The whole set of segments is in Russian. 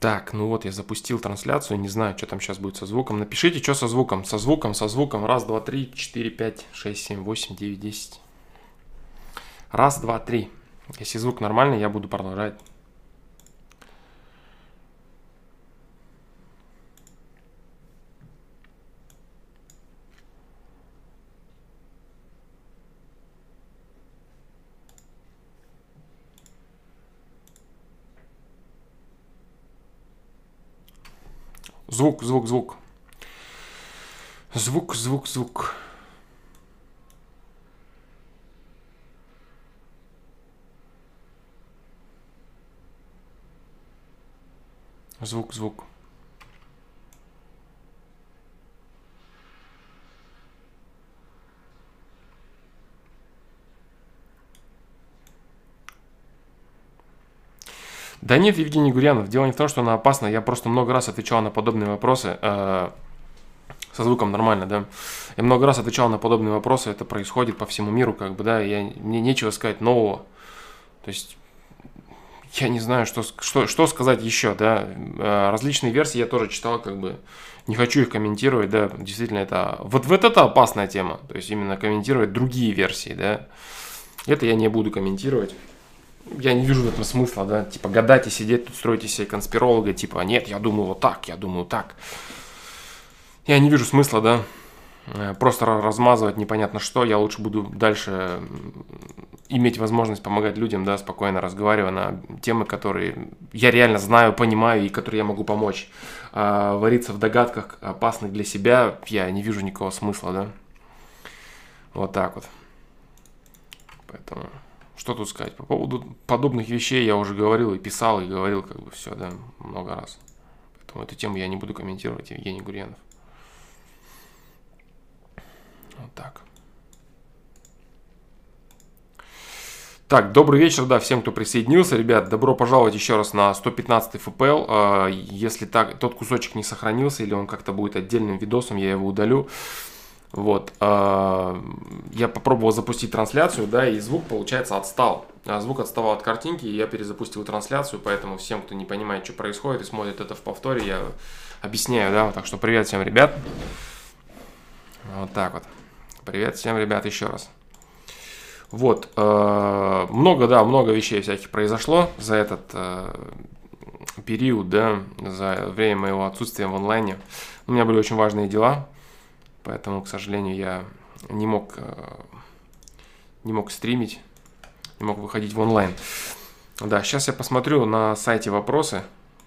Так, ну вот я запустил трансляцию, не знаю, что там сейчас будет со звуком. Напишите, что со звуком. Со звуком, со звуком. Раз, два, три, четыре, пять, шесть, семь, восемь, девять, десять. Раз, два, три. Если звук нормальный, я буду продолжать. Звук, звук, звук. Звук, звук, звук. Звук, звук. Да нет, Евгений Гурьянов, дело не в том, что она опасна. Я просто много раз отвечал на подобные вопросы. Э, со звуком нормально, да. Я много раз отвечал на подобные вопросы. Это происходит по всему миру, как бы, да. Я, мне нечего сказать нового. То есть я не знаю, что, что, что сказать еще, да. Э, различные версии я тоже читал, как бы. Не хочу их комментировать, да. Действительно, это... Вот, вот это опасная тема. То есть именно комментировать другие версии, да. Это я не буду комментировать я не вижу в этом смысла, да, типа гадать и сидеть тут строить из себя конспиролога, типа, нет, я думаю вот так, я думаю так. Я не вижу смысла, да, э, просто размазывать непонятно что, я лучше буду дальше иметь возможность помогать людям, да, спокойно разговаривая на темы, которые я реально знаю, понимаю и которые я могу помочь. А вариться в догадках опасных для себя я не вижу никакого смысла, да. Вот так вот. Поэтому... Что тут сказать? По поводу подобных вещей я уже говорил и писал, и говорил как бы все, да, много раз. Поэтому эту тему я не буду комментировать, Евгений Гурьянов. Вот так. Так, добрый вечер, да, всем, кто присоединился. Ребят, добро пожаловать еще раз на 115 ФПЛ. А, если так, тот кусочек не сохранился или он как-то будет отдельным видосом, я его удалю. Вот. А, я попробовал запустить трансляцию, да, и звук, получается, отстал. А звук отставал от картинки, и я перезапустил трансляцию, поэтому всем, кто не понимает, что происходит и смотрит это в повторе, я объясняю, да. Так что привет всем, ребят. Вот так вот. Привет всем, ребят, еще раз. Вот. А, много, да, много вещей всяких произошло за этот период, да, за время моего отсутствия в онлайне. У меня были очень важные дела, Поэтому, к сожалению, я не мог, э, не мог стримить, не мог выходить в онлайн. Да, сейчас я посмотрю на сайте вопросы,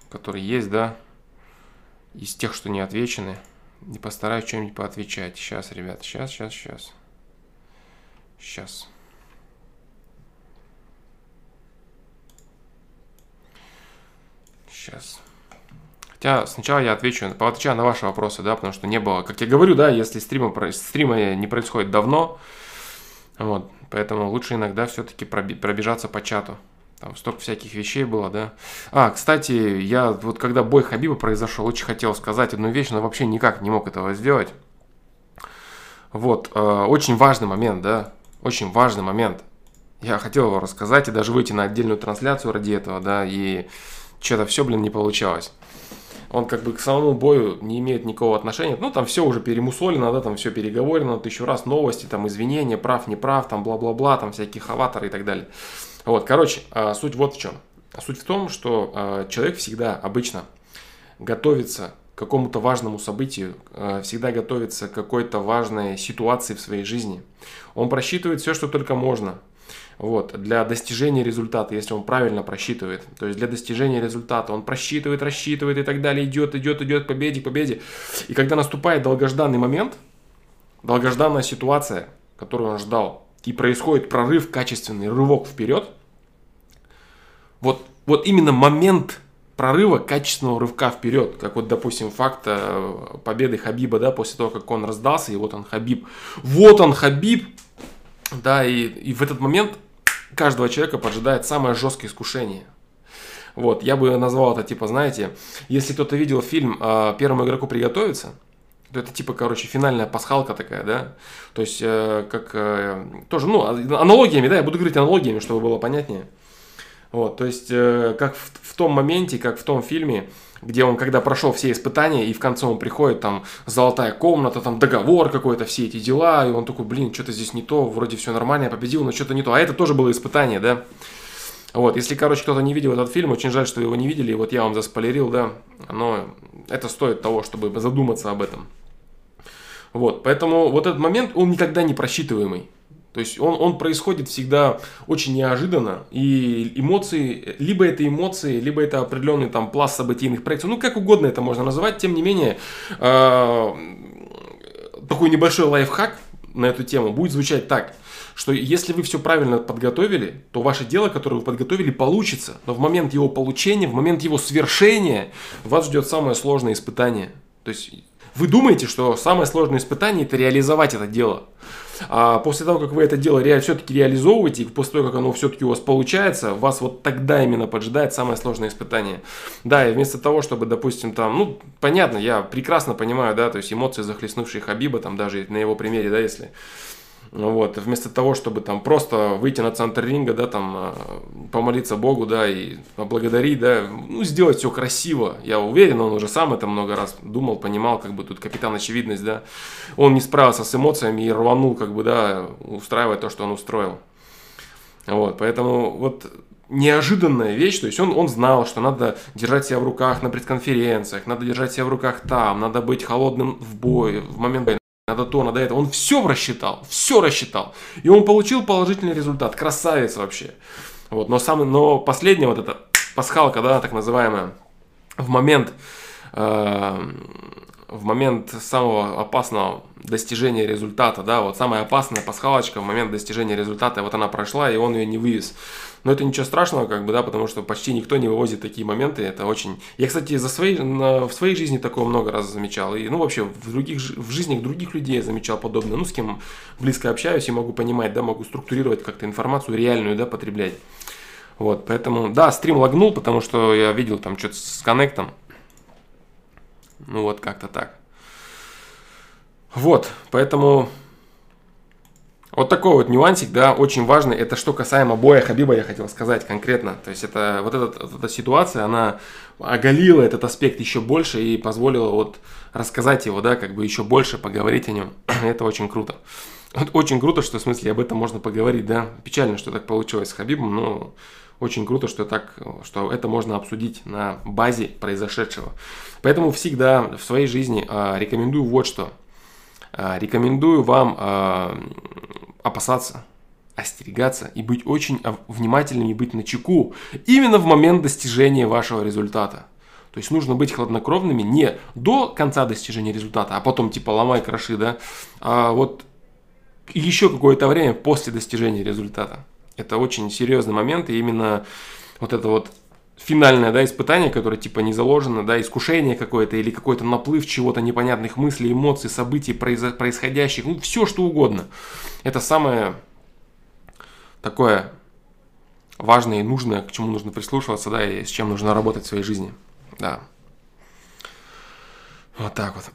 которые есть, да, из тех, что не отвечены. И постараюсь что-нибудь поотвечать. Сейчас, ребят, сейчас, сейчас, сейчас. Сейчас. Сейчас. Хотя сначала я отвечу, поотвечаю на ваши вопросы, да, потому что не было, как я говорю, да, если стрима, стрима не происходит давно, вот, поэтому лучше иногда все-таки пробежаться по чату. Там столько всяких вещей было, да. А, кстати, я вот когда бой Хабиба произошел, очень хотел сказать одну вещь, но вообще никак не мог этого сделать. Вот, э, очень важный момент, да, очень важный момент. Я хотел его рассказать и даже выйти на отдельную трансляцию ради этого, да, и что-то все, блин, не получалось он как бы к самому бою не имеет никакого отношения. Ну, там все уже перемусолено, да, там все переговорено, тысячу раз новости, там извинения, прав, не прав, там бла-бла-бла, там всякие хаваторы и так далее. Вот, короче, а, суть вот в чем. Суть в том, что а, человек всегда обычно готовится к какому-то важному событию, а, всегда готовится к какой-то важной ситуации в своей жизни. Он просчитывает все, что только можно – вот, для достижения результата, если он правильно просчитывает. То есть для достижения результата он просчитывает, рассчитывает и так далее, идет, идет, идет к победе, к победе. И когда наступает долгожданный момент, долгожданная ситуация, которую он ждал, и происходит прорыв, качественный рывок вперед, вот, вот именно момент прорыва, качественного рывка вперед, как вот, допустим, факт э, победы Хабиба, да, после того, как он раздался, и вот он Хабиб. Вот он Хабиб, да, и, и в этот момент каждого человека поджидает самое жесткое искушение. Вот, я бы назвал это типа, знаете, если кто-то видел фильм э, «Первому игроку приготовиться», то это типа, короче, финальная пасхалка такая, да, то есть, э, как, э, тоже, ну, аналогиями, да, я буду говорить аналогиями, чтобы было понятнее. Вот, то есть, э, как в, в том моменте, как в том фильме, где он, когда прошел все испытания, и в конце он приходит, там, золотая комната, там, договор какой-то, все эти дела, и он такой, блин, что-то здесь не то, вроде все нормально, я победил, но что-то не то. А это тоже было испытание, да? Вот, если, короче, кто-то не видел этот фильм, очень жаль, что его не видели, вот я вам заспойлерил, да, но это стоит того, чтобы задуматься об этом. Вот, поэтому вот этот момент, он никогда не просчитываемый. То есть он, он происходит всегда очень неожиданно, и эмоции, либо это эмоции, либо это определенный там пласт событийных проекций, ну как угодно это можно называть, тем не менее, э, такой небольшой лайфхак на эту тему будет звучать так, что если вы все правильно подготовили, то ваше дело, которое вы подготовили, получится, но в момент его получения, в момент его свершения вас ждет самое сложное испытание. То есть вы думаете, что самое сложное испытание это реализовать это дело. А после того, как вы это дело ре- все-таки реализовываете, и после того, как оно все-таки у вас получается, вас вот тогда именно поджидает самое сложное испытание. Да, и вместо того, чтобы, допустим, там, ну, понятно, я прекрасно понимаю, да, то есть эмоции, захлестнувшие Хабиба, там даже на его примере, да, если вот, вместо того, чтобы там просто выйти на центр ринга, да, там а, помолиться Богу, да, и поблагодарить, да, ну, сделать все красиво. Я уверен, он уже сам это много раз думал, понимал, как бы тут капитан очевидность, да. Он не справился с эмоциями и рванул, как бы, да, устраивать то, что он устроил. Вот, поэтому вот неожиданная вещь, то есть он, он знал, что надо держать себя в руках на предконференциях, надо держать себя в руках там, надо быть холодным в бой, в момент надо то, надо это. Он все рассчитал, все рассчитал. И он получил положительный результат. Красавец вообще. Вот, но, самый, но последняя вот эта пасхалка, да, так называемая, в момент, э, в момент самого опасного достижения результата, да, вот самая опасная пасхалочка в момент достижения результата, вот она прошла, и он ее не вывез. Но это ничего страшного, как бы, да, потому что почти никто не вывозит такие моменты. Это очень... Я, кстати, за своей, на, в своей жизни такое много раз замечал. И, ну, вообще, в, других, в жизнях других людей я замечал подобное. Ну, с кем близко общаюсь и могу понимать, да, могу структурировать как-то информацию реальную, да, потреблять. Вот, поэтому, да, стрим лагнул, потому что я видел там что-то с коннектом. Ну, вот как-то так. Вот, поэтому вот такой вот нюансик, да, очень важный. Это что касаемо боя Хабиба, я хотел сказать конкретно. То есть это вот этот, вот эта ситуация, она оголила этот аспект еще больше и позволила вот рассказать его, да, как бы еще больше поговорить о нем. это очень круто. Вот очень круто, что в смысле об этом можно поговорить, да. Печально, что так получилось с Хабибом, но очень круто, что так, что это можно обсудить на базе произошедшего. Поэтому всегда в своей жизни э, рекомендую вот что. Э, рекомендую вам э, опасаться, остерегаться и быть очень внимательным и быть на чеку именно в момент достижения вашего результата. То есть нужно быть хладнокровными не до конца достижения результата, а потом типа ломай, кроши, да, а вот еще какое-то время после достижения результата. Это очень серьезный момент, и именно вот это вот финальное, да, испытание, которое типа не заложено, да, искушение какое-то или какой-то наплыв чего-то непонятных мыслей, эмоций, событий, происходящих, ну, все что угодно. Это самое такое важное и нужное, к чему нужно прислушиваться, да, и с чем нужно работать в своей жизни, да. Вот так вот.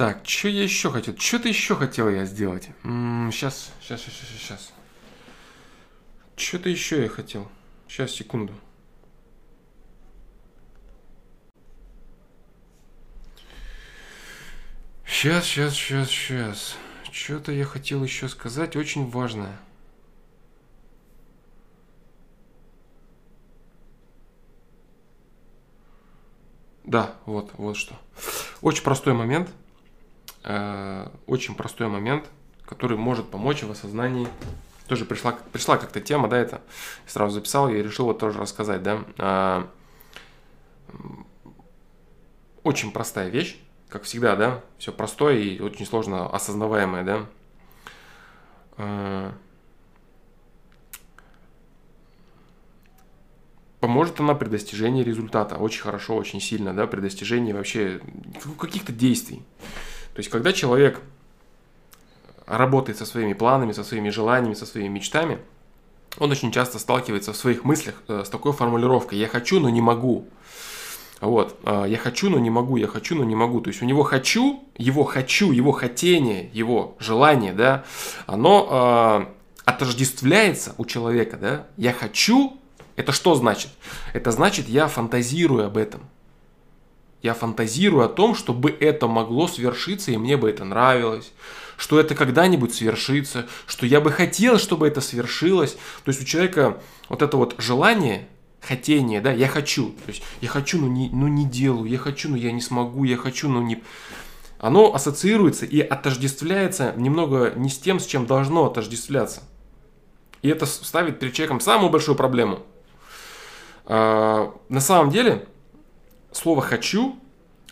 Так, что я еще хотел? Что-то еще хотел я сделать. сейчас, сейчас, сейчас, сейчас, сейчас. Что-то еще я хотел. Сейчас, секунду. Сейчас, сейчас, сейчас, сейчас. Что-то я хотел еще сказать, очень важное. Да, вот, вот что. Очень простой момент. Э, очень простой момент, который может помочь в осознании. Тоже пришла, пришла как-то тема, да, это сразу записал и решил вот тоже рассказать, да. Э, очень простая вещь, как всегда, да, все простое и очень сложно осознаваемое, да. Э, поможет она при достижении результата. Очень хорошо, очень сильно, да, при достижении вообще каких-то действий. То есть, когда человек работает со своими планами, со своими желаниями, со своими мечтами, он очень часто сталкивается в своих мыслях э, с такой формулировкой «я хочу, но не могу». Вот, э, я хочу, но не могу, я хочу, но не могу. То есть у него хочу, его хочу, его хотение, его желание, да, оно э, отождествляется у человека, да. Я хочу, это что значит? Это значит, я фантазирую об этом. Я фантазирую о том, чтобы это могло свершиться, и мне бы это нравилось, что это когда-нибудь свершится, что я бы хотел, чтобы это свершилось. То есть у человека вот это вот желание, хотение, да, я хочу. То есть я хочу, но не, но не делаю, я хочу, но я не смогу, я хочу, но не... Оно ассоциируется и отождествляется немного не с тем, с чем должно отождествляться. И это ставит перед человеком самую большую проблему. А, на самом деле, слово «хочу»,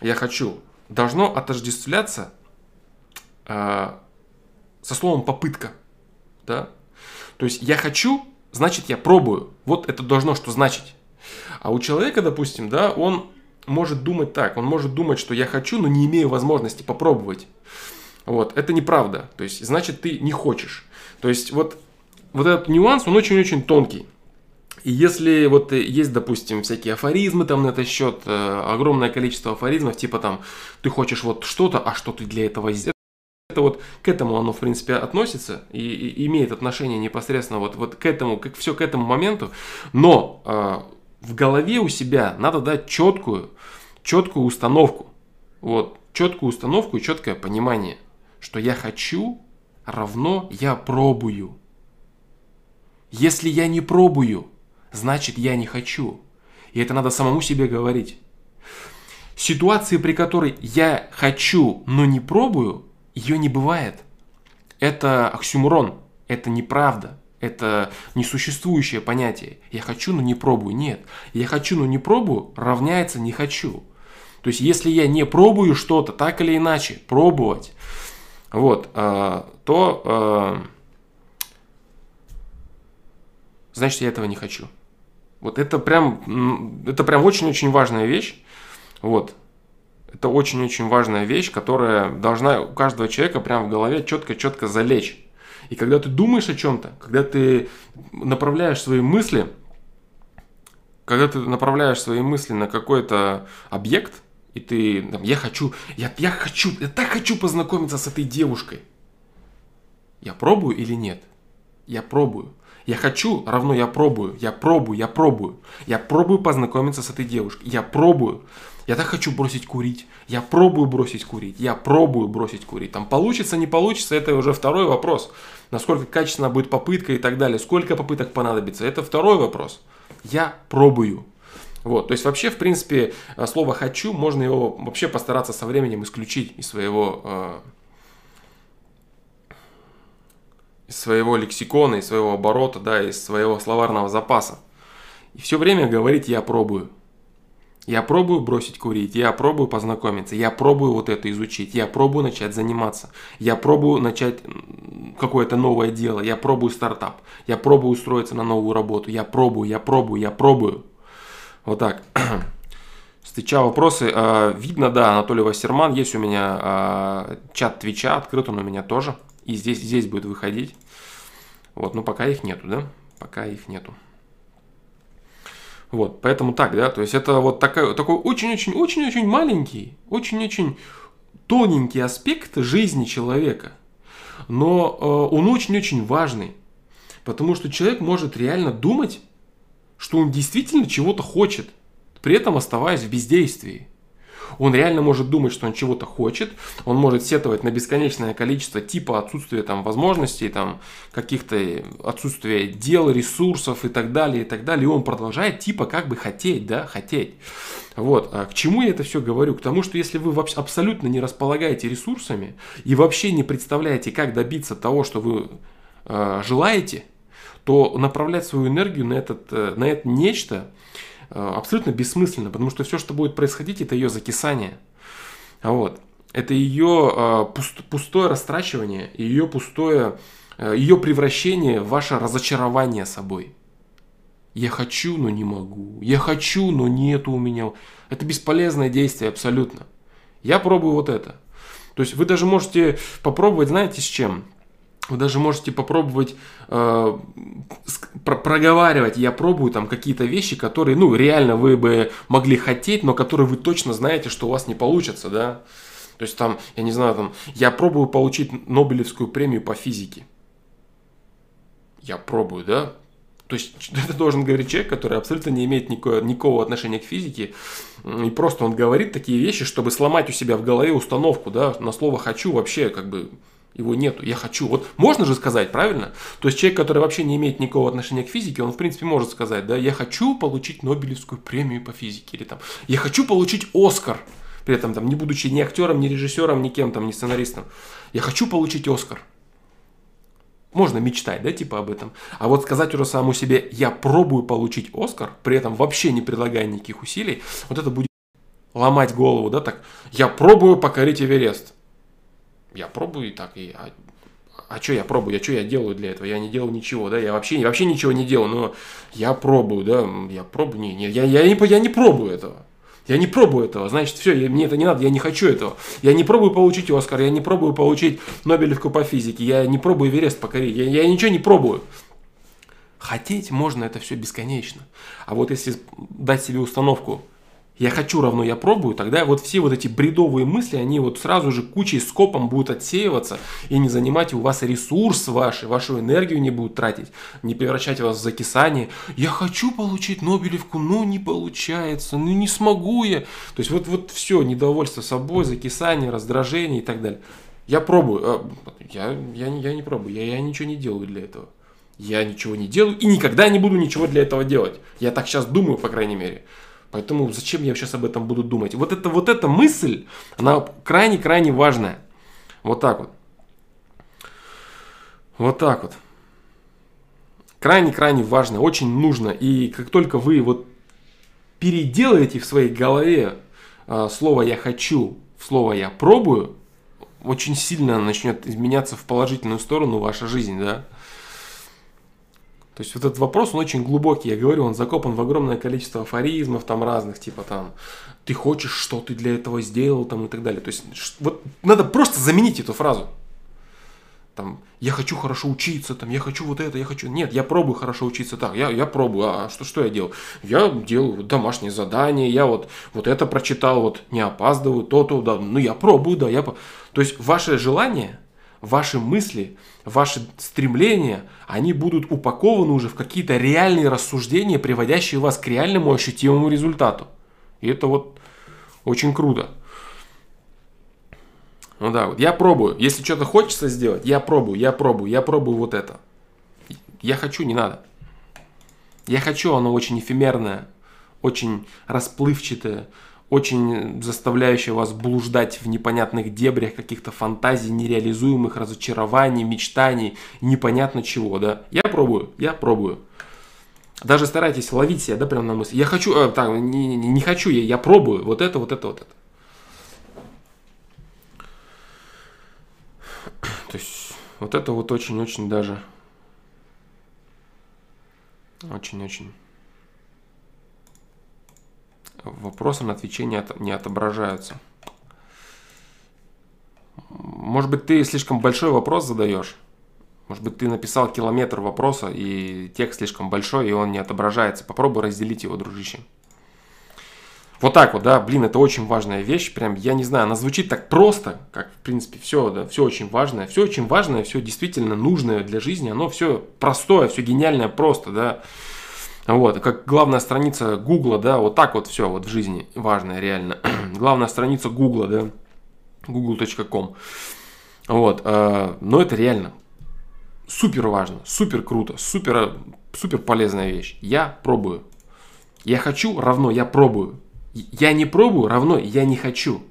«я хочу» должно отождествляться а, со словом «попытка». Да? То есть я хочу, значит я пробую. Вот это должно что значить. А у человека, допустим, да, он может думать так, он может думать, что я хочу, но не имею возможности попробовать. Вот, это неправда. То есть, значит, ты не хочешь. То есть, вот, вот этот нюанс, он очень-очень тонкий. И если вот есть, допустим, всякие афоризмы там на этот счет, э, огромное количество афоризмов, типа там, ты хочешь вот что-то, а что ты для этого сделаешь? Это вот к этому оно, в принципе, относится и, и имеет отношение непосредственно вот, вот к этому, как все к этому моменту. Но э, в голове у себя надо дать четкую, четкую установку. Вот, четкую установку и четкое понимание, что я хочу равно я пробую. Если я не пробую, значит я не хочу. И это надо самому себе говорить. Ситуации, при которой я хочу, но не пробую, ее не бывает. Это оксюмурон, это неправда, это несуществующее понятие. Я хочу, но не пробую. Нет, я хочу, но не пробую равняется не хочу. То есть, если я не пробую что-то, так или иначе, пробовать, вот, э, то э, значит я этого не хочу. Вот это прям, это прям очень-очень важная вещь. Вот. Это очень-очень важная вещь, которая должна у каждого человека прям в голове четко-четко залечь. И когда ты думаешь о чем-то, когда ты направляешь свои мысли, когда ты направляешь свои мысли на какой-то объект, и ты, там, я хочу, я, я хочу, я так хочу познакомиться с этой девушкой. Я пробую или нет? Я пробую. Я хочу равно я пробую, я пробую, я пробую. Я пробую познакомиться с этой девушкой. Я пробую. Я так хочу бросить курить. Я пробую бросить курить. Я пробую бросить курить. Там получится, не получится, это уже второй вопрос. Насколько качественно будет попытка и так далее. Сколько попыток понадобится, это второй вопрос. Я пробую. Вот, то есть вообще, в принципе, слово «хочу» можно его вообще постараться со временем исключить из своего э, из своего лексикона, из своего оборота, да, из своего словарного запаса. И все время говорить «я пробую». Я пробую бросить курить, я пробую познакомиться, я пробую вот это изучить, я пробую начать заниматься, я пробую начать какое-то новое дело, я пробую стартап, я пробую устроиться на новую работу, я пробую, я пробую, я пробую. Вот так. Встречал вопросы. А, видно, да, Анатолий Вассерман, есть у меня а, чат Твича, открыт он у меня тоже. И здесь, здесь будет выходить. Вот, но пока их нету, да? Пока их нету. Вот, поэтому так, да, то есть это вот такой, такой очень-очень-очень-очень маленький, очень-очень тоненький аспект жизни человека. Но э, он очень-очень важный, потому что человек может реально думать, что он действительно чего-то хочет, при этом оставаясь в бездействии. Он реально может думать, что он чего-то хочет, он может сетовать на бесконечное количество типа отсутствия там возможностей, там каких-то отсутствия дел, ресурсов и так далее, и так далее. И он продолжает типа как бы хотеть, да, хотеть. Вот. А к чему я это все говорю? К тому, что если вы вообще абсолютно не располагаете ресурсами и вообще не представляете, как добиться того, что вы э, желаете, то направлять свою энергию на, этот, э, на это нечто Э, абсолютно бессмысленно, потому что все, что будет происходить, это ее закисание. Вот. Это ее э, пустое растрачивание, ее пустое, э, ее превращение в ваше разочарование собой. Я хочу, но не могу. Я хочу, но нету у меня. Это бесполезное действие абсолютно. Я пробую вот это. То есть вы даже можете попробовать, знаете, с чем? Вы даже можете попробовать э, проговаривать. Я пробую там какие-то вещи, которые, ну, реально вы бы могли хотеть, но которые вы точно знаете, что у вас не получится, да. То есть там, я не знаю, там, я пробую получить Нобелевскую премию по физике. Я пробую, да? То есть это должен говорить человек, который абсолютно не имеет никакого, никакого отношения к физике. И просто он говорит такие вещи, чтобы сломать у себя в голове установку, да, на слово «хочу» вообще как бы его нету, я хочу. Вот можно же сказать, правильно? То есть человек, который вообще не имеет никакого отношения к физике, он в принципе может сказать, да, я хочу получить Нобелевскую премию по физике, или там, я хочу получить Оскар, при этом там не будучи ни актером, ни режиссером, ни кем там, ни сценаристом. Я хочу получить Оскар. Можно мечтать, да, типа об этом. А вот сказать уже самому себе, я пробую получить Оскар, при этом вообще не предлагая никаких усилий, вот это будет ломать голову, да, так, я пробую покорить Эверест я пробую и так, и, а, а что я пробую, я что я делаю для этого, я не делаю ничего, да, я вообще, вообще ничего не делаю, но я пробую, да, я пробую, не, не, я, я, не, я не пробую этого. Я не пробую этого, значит, все, мне это не надо, я не хочу этого. Я не пробую получить Оскар, я не пробую получить Нобелевку по физике, я не пробую Эверест покорить, я, я ничего не пробую. Хотеть можно это все бесконечно. А вот если дать себе установку, я хочу равно я пробую, тогда вот все вот эти бредовые мысли, они вот сразу же кучей скопом будут отсеиваться и не занимать у вас ресурс ваш, вашу энергию не будут тратить, не превращать вас в закисание. Я хочу получить Нобелевку, но не получается, ну не смогу я. То есть вот, вот все, недовольство собой, закисание, раздражение и так далее. Я пробую, а, я, я, я не пробую, я, я ничего не делаю для этого. Я ничего не делаю и никогда не буду ничего для этого делать. Я так сейчас думаю, по крайней мере. Поэтому зачем я сейчас об этом буду думать? Вот, это, вот эта мысль, она крайне-крайне важная. Вот так вот. Вот так вот. Крайне-крайне важно, очень нужно. И как только вы вот переделаете в своей голове э, слово «я хочу» в слово «я пробую», очень сильно начнет изменяться в положительную сторону ваша жизнь, да. То есть вот этот вопрос, он очень глубокий. Я говорю, он закопан в огромное количество афоризмов там разных, типа там, ты хочешь, что ты для этого сделал, там и так далее. То есть вот надо просто заменить эту фразу. Там, я хочу хорошо учиться, там, я хочу вот это, я хочу... Нет, я пробую хорошо учиться так, я, я пробую, а что, что я делаю? Я делаю домашнее задание, я вот, вот это прочитал, вот не опаздываю, то-то, да, ну я пробую, да, я... То есть ваше желание, ваши мысли, ваши стремления, они будут упакованы уже в какие-то реальные рассуждения, приводящие вас к реальному ощутимому результату. И это вот очень круто. Ну да, вот я пробую. Если что-то хочется сделать, я пробую, я пробую, я пробую вот это. Я хочу, не надо. Я хочу, оно очень эфемерное, очень расплывчатое, очень заставляющая вас блуждать в непонятных дебрях каких-то фантазий, нереализуемых разочарований, мечтаний, непонятно чего, да. Я пробую, я пробую. Даже старайтесь ловить себя, да, прям на мысли. Я хочу, э, так, не, не, не хочу, я, я пробую. Вот это, вот это, вот это. То есть, вот это вот очень-очень даже. Очень-очень вопросы на отвече не, не отображаются. Может быть, ты слишком большой вопрос задаешь? Может быть, ты написал километр вопроса, и текст слишком большой, и он не отображается. Попробуй разделить его, дружище. Вот так вот, да, блин, это очень важная вещь, прям, я не знаю, она звучит так просто, как, в принципе, все, да, все очень важное, все очень важное, все действительно нужное для жизни, оно все простое, все гениальное просто, да, вот, как главная страница Гугла, да, вот так вот все вот в жизни важное реально. главная страница Гугла, да, google.com. Вот, э, но это реально супер важно, супер круто, супер, супер полезная вещь. Я пробую. Я хочу равно я пробую. Я не пробую равно я не хочу.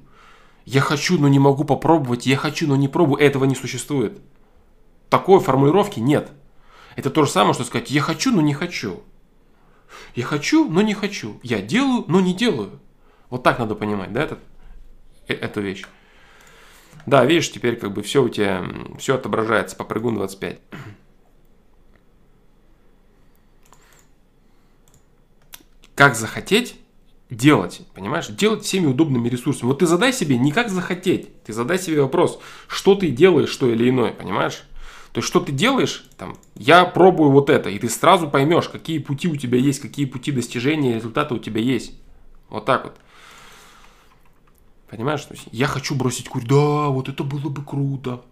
Я хочу, но не могу попробовать. Я хочу, но не пробую. Этого не существует. Такой формулировки нет. Это то же самое, что сказать я хочу, но не хочу. Я хочу, но не хочу. Я делаю, но не делаю. Вот так надо понимать, да, этот, э, эту вещь. Да, видишь, теперь как бы все у тебя, все отображается по прыгун 25. Как захотеть делать, понимаешь? Делать всеми удобными ресурсами. Вот ты задай себе не как захотеть, ты задай себе вопрос, что ты делаешь, что или иное, понимаешь? То есть, что ты делаешь, там, я пробую вот это, и ты сразу поймешь, какие пути у тебя есть, какие пути достижения результата у тебя есть. Вот так вот. Понимаешь? Я хочу бросить курить. Да, вот это было бы круто.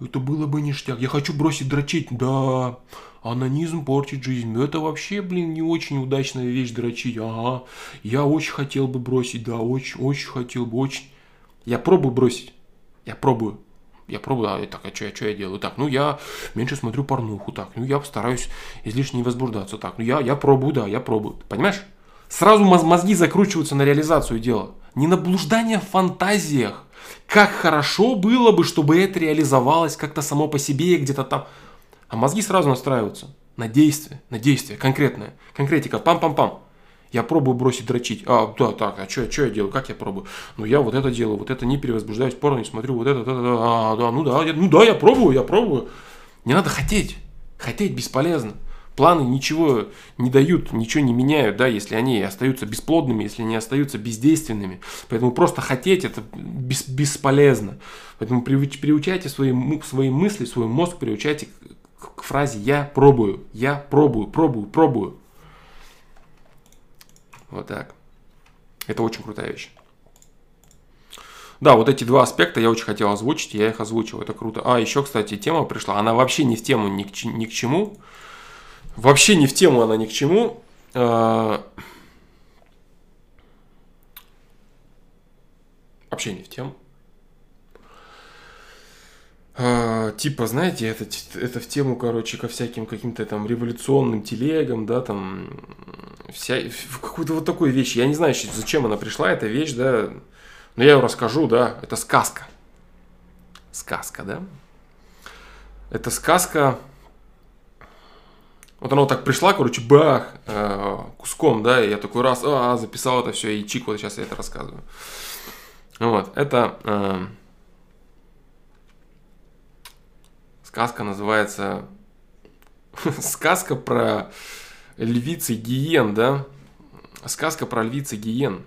Это было бы ништяк. Я хочу бросить дрочить. Да, анонизм портит жизнь. Это вообще, блин, не очень удачная вещь дрочить. Ага, я очень хотел бы бросить. Да, очень, очень хотел бы, очень. Я пробую бросить. Я пробую. Я пробую, а так, а что я, что я делаю? Так, ну я меньше смотрю порнуху, так, ну я постараюсь излишне не возбуждаться, так, ну я, я пробую, да, я пробую. Понимаешь? Сразу мозги закручиваются на реализацию дела. Не на блуждание в фантазиях. Как хорошо было бы, чтобы это реализовалось как-то само по себе где-то там. А мозги сразу настраиваются на действие, на действие конкретное. Конкретика, пам-пам-пам. Я пробую бросить дрочить. А, да, так, а что, что я делаю? Как я пробую? Ну, я вот это делаю, вот это не перевозбуждаюсь, порно не смотрю, вот это, это, это, а, да, ну да, я, ну да, я пробую, я пробую. Не надо хотеть. Хотеть бесполезно. Планы ничего не дают, ничего не меняют, да, если они остаются бесплодными, если они остаются бездейственными. Поэтому просто хотеть это бес, бесполезно. Поэтому приучайте свои, свои мысли, свой мозг приучайте к, к фразе «я пробую», «я пробую», «пробую», «пробую». Вот так. Это очень крутая вещь. Да, вот эти два аспекта я очень хотел озвучить, я их озвучил, это круто. А, еще, кстати, тема пришла, она вообще не в тему ни к, ни к чему, Вообще не в тему она ни к чему. А, вообще не в тему. А, типа, знаете, это, это в тему, короче, ко всяким каким-то там революционным телегам, да, там, вся, какую-то вот такую вещь. Я не знаю, зачем она пришла, эта вещь, да, но я ее расскажу, да, это сказка. Сказка, да? Это сказка вот она вот так пришла, короче, бах, э, куском, да, и я такой раз, а, записал это все, и чик, вот сейчас я это рассказываю. Вот, это э, сказка называется сказка про львиц и гиен, да, сказка про львиц и гиен.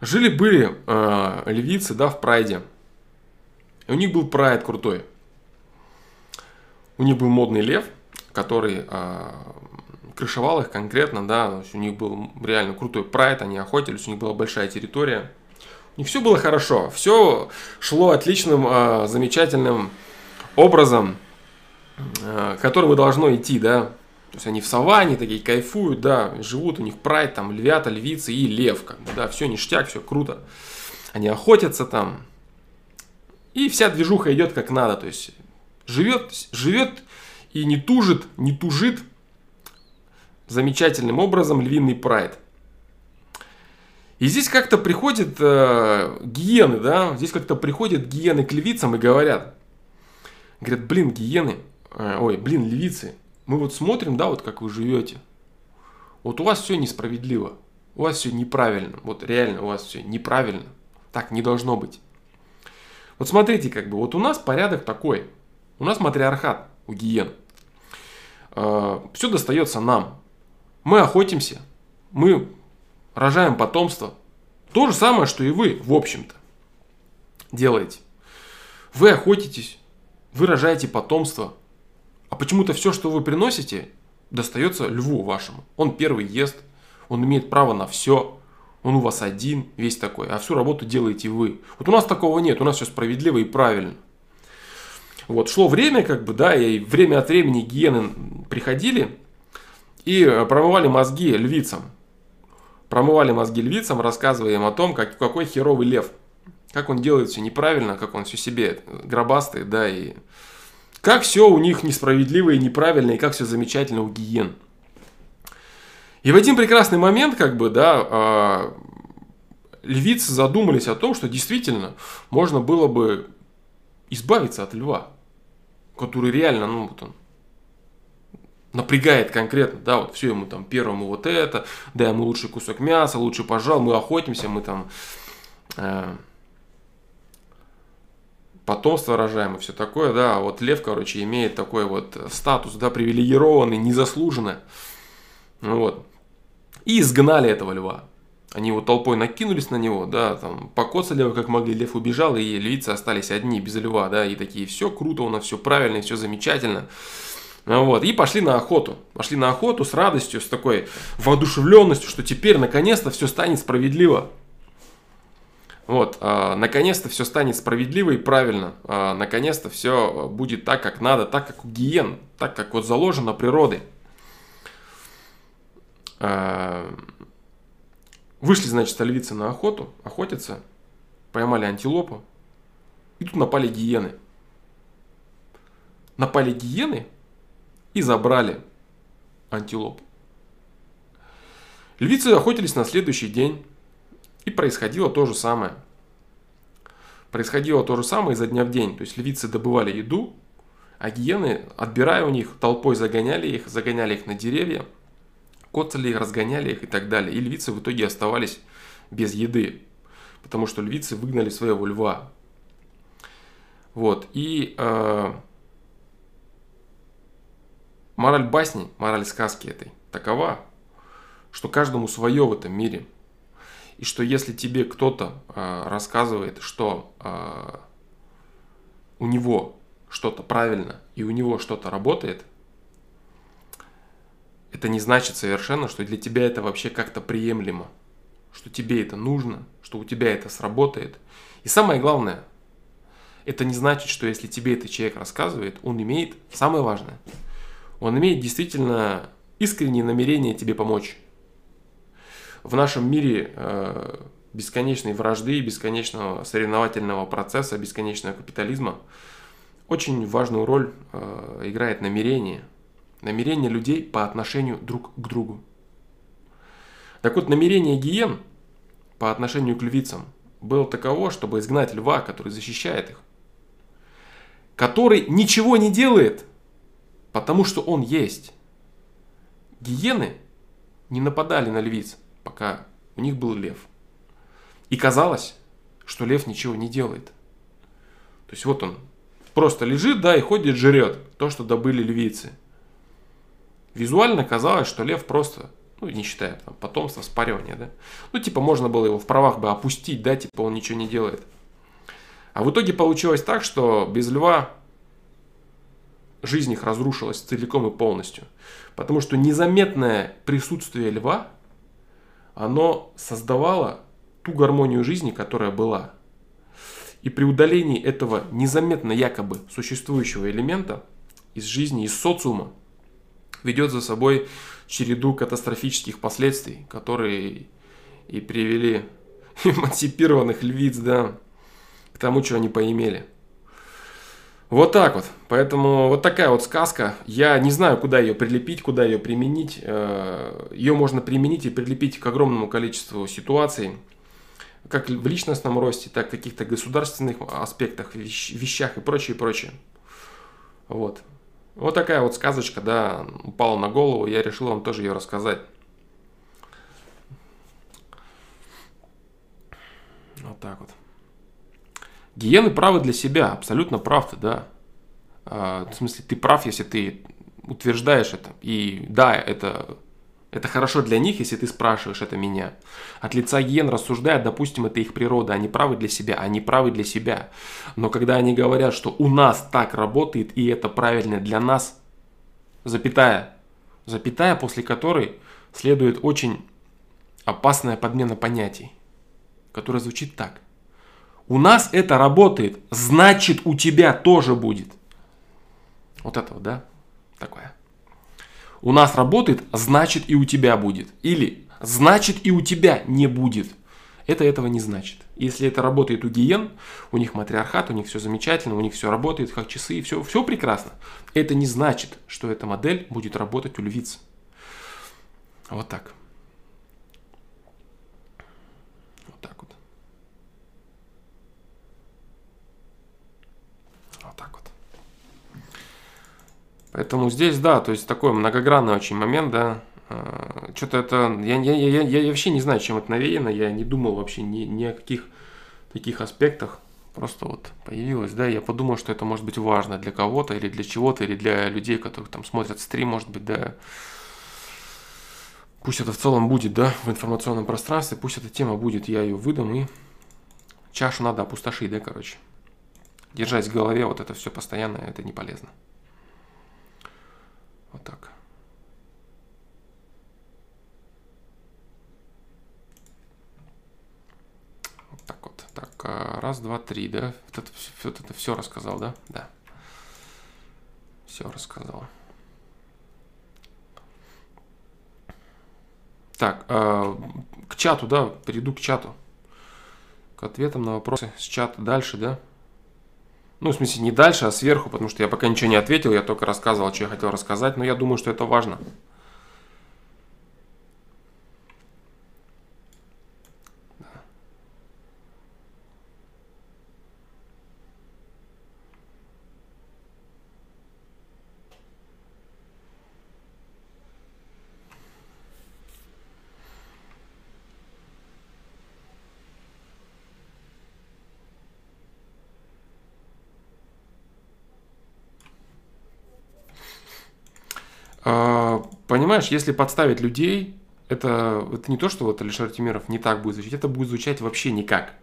Жили-были э, львицы, да, в прайде. И у них был прайд крутой. У них был модный лев – который э, крышевал их конкретно, да, у них был реально крутой прайд, они охотились, у них была большая территория. Них все было хорошо, все шло отличным, э, замечательным образом, э, которым и должно идти, да. То есть они в саванне такие кайфуют, да, живут, у них прайд, там львята, львицы и лев, как бы, да, все ништяк, все круто. Они охотятся там, и вся движуха идет как надо, то есть живет, живет и не тужит, не тужит замечательным образом львиный прайд. И здесь как-то приходят э, гиены, да, здесь как-то приходят гиены к львицам и говорят, говорят, блин, гиены, э, ой, блин, львицы, мы вот смотрим, да, вот как вы живете, вот у вас все несправедливо, у вас все неправильно, вот реально у вас все неправильно, так не должно быть. Вот смотрите, как бы, вот у нас порядок такой, у нас матриархат у гиен. Э, все достается нам. Мы охотимся, мы рожаем потомство. То же самое, что и вы, в общем-то, делаете. Вы охотитесь, вы рожаете потомство, а почему-то все, что вы приносите, достается льву вашему. Он первый ест, он имеет право на все, он у вас один, весь такой, а всю работу делаете вы. Вот у нас такого нет, у нас все справедливо и правильно. Вот, шло время, как бы, да, и время от времени гиены приходили и промывали мозги львицам. Промывали мозги львицам, рассказывая им о том, как, какой херовый лев. Как он делает все неправильно, как он все себе гробастый, да, и как все у них несправедливо и неправильно, и как все замечательно у гиен. И в один прекрасный момент, как бы, да, э, львицы задумались о том, что действительно можно было бы избавиться от льва, который реально, ну, вот он напрягает конкретно, да, вот все ему там первому вот это, дай ему лучший кусок мяса, лучше пожал, мы охотимся, мы там э, потомство рожаем и все такое, да, а вот лев, короче, имеет такой вот статус, да, привилегированный, незаслуженно, вот, и изгнали этого льва. Они вот толпой накинулись на него, да, там, покоцали его как могли, лев убежал, и львицы остались одни, без льва, да, и такие, все круто у нас, все правильно, все замечательно. Вот, и пошли на охоту. Пошли на охоту с радостью, с такой воодушевленностью, что теперь наконец-то все станет справедливо. Вот, а, наконец-то все станет справедливо и правильно. А, наконец-то все будет так, как надо, так, как у гиен, так, как вот заложено природой. А, вышли, значит, львицы на охоту, охотятся, поймали антилопу, и тут напали гиены. Напали гиены и забрали антилопу. Львицы охотились на следующий день, и происходило то же самое. Происходило то же самое изо дня в день. То есть львицы добывали еду, а гиены, отбирая у них, толпой загоняли их, загоняли их на деревья, коцали их, разгоняли их и так далее. И львицы в итоге оставались без еды, потому что львицы выгнали своего льва. Вот, и э, мораль басни, мораль сказки этой такова, что каждому свое в этом мире. И что если тебе кто-то э, рассказывает, что э, у него что-то правильно и у него что-то работает, это не значит совершенно, что для тебя это вообще как-то приемлемо, что тебе это нужно, что у тебя это сработает. И самое главное, это не значит, что если тебе этот человек рассказывает, он имеет, самое важное, он имеет действительно искреннее намерение тебе помочь. В нашем мире э, бесконечной вражды, бесконечного соревновательного процесса, бесконечного капитализма очень важную роль э, играет намерение – намерения людей по отношению друг к другу. Так вот, намерение гиен по отношению к львицам было таково, чтобы изгнать льва, который защищает их, который ничего не делает, потому что он есть. Гиены не нападали на львиц, пока у них был лев. И казалось, что лев ничего не делает. То есть вот он просто лежит, да, и ходит, жрет то, что добыли львицы – Визуально казалось, что лев просто, ну, не считая там, потомства, спаривания, да. Ну, типа, можно было его в правах бы опустить, да, типа, он ничего не делает. А в итоге получилось так, что без льва жизнь их разрушилась целиком и полностью. Потому что незаметное присутствие льва, оно создавало ту гармонию жизни, которая была. И при удалении этого незаметно якобы существующего элемента из жизни, из социума, ведет за собой череду катастрофических последствий, которые и привели эмансипированных львиц, да, к тому, что они поимели. Вот так вот. Поэтому вот такая вот сказка. Я не знаю, куда ее прилепить, куда ее применить. Э, ее можно применить и прилепить к огромному количеству ситуаций. Как в личностном росте, так и в каких-то государственных аспектах, вещах и прочее, прочее. Вот. Вот такая вот сказочка, да, упала на голову, я решил вам тоже ее рассказать. Вот так вот. Гиены правы для себя, абсолютно прав ты, да. А, в смысле, ты прав, если ты утверждаешь это. И да, это это хорошо для них, если ты спрашиваешь это меня. От лица гиен рассуждают, допустим, это их природа, они правы для себя, они правы для себя. Но когда они говорят, что у нас так работает и это правильно для нас, запятая, запятая, после которой следует очень опасная подмена понятий, которая звучит так. У нас это работает, значит у тебя тоже будет. Вот это вот, да? Такое у нас работает, значит и у тебя будет. Или значит и у тебя не будет. Это этого не значит. Если это работает у гиен, у них матриархат, у них все замечательно, у них все работает как часы, и все, все прекрасно. Это не значит, что эта модель будет работать у львиц. Вот так. Поэтому здесь, да, то есть такой многогранный очень момент, да. А, что-то это... Я, я, я, я вообще не знаю, чем это навеяно. Я не думал вообще ни, ни о каких таких аспектах. Просто вот появилось, да, я подумал, что это может быть важно для кого-то или для чего-то, или для людей, которые там смотрят стрим, может быть, да. Пусть это в целом будет, да, в информационном пространстве, пусть эта тема будет, я ее выдам и чашу надо опустошить, да, короче. Держать в голове вот это все постоянно, это не полезно. Вот так. Вот так вот. Так, а, раз, два, три, да? Вот это, вот это все рассказал, да? Да. Все рассказал. Так, э, к чату, да, перейду к чату. К ответам на вопросы с чата дальше, да? Ну, в смысле, не дальше, а сверху, потому что я пока ничего не ответил, я только рассказывал, что я хотел рассказать, но я думаю, что это важно. Понимаешь, если подставить людей, это, это не то, что вот Алишер Тимиров не так будет звучать, это будет звучать вообще никак.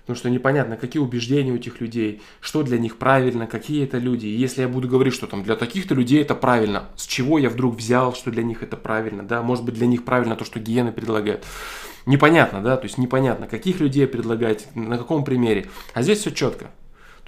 Потому что непонятно, какие убеждения у этих людей, что для них правильно, какие это люди. И если я буду говорить, что там для таких-то людей это правильно, с чего я вдруг взял, что для них это правильно, да, может быть для них правильно то, что гиены предлагают. Непонятно, да, то есть непонятно, каких людей предлагать, на каком примере. А здесь все четко.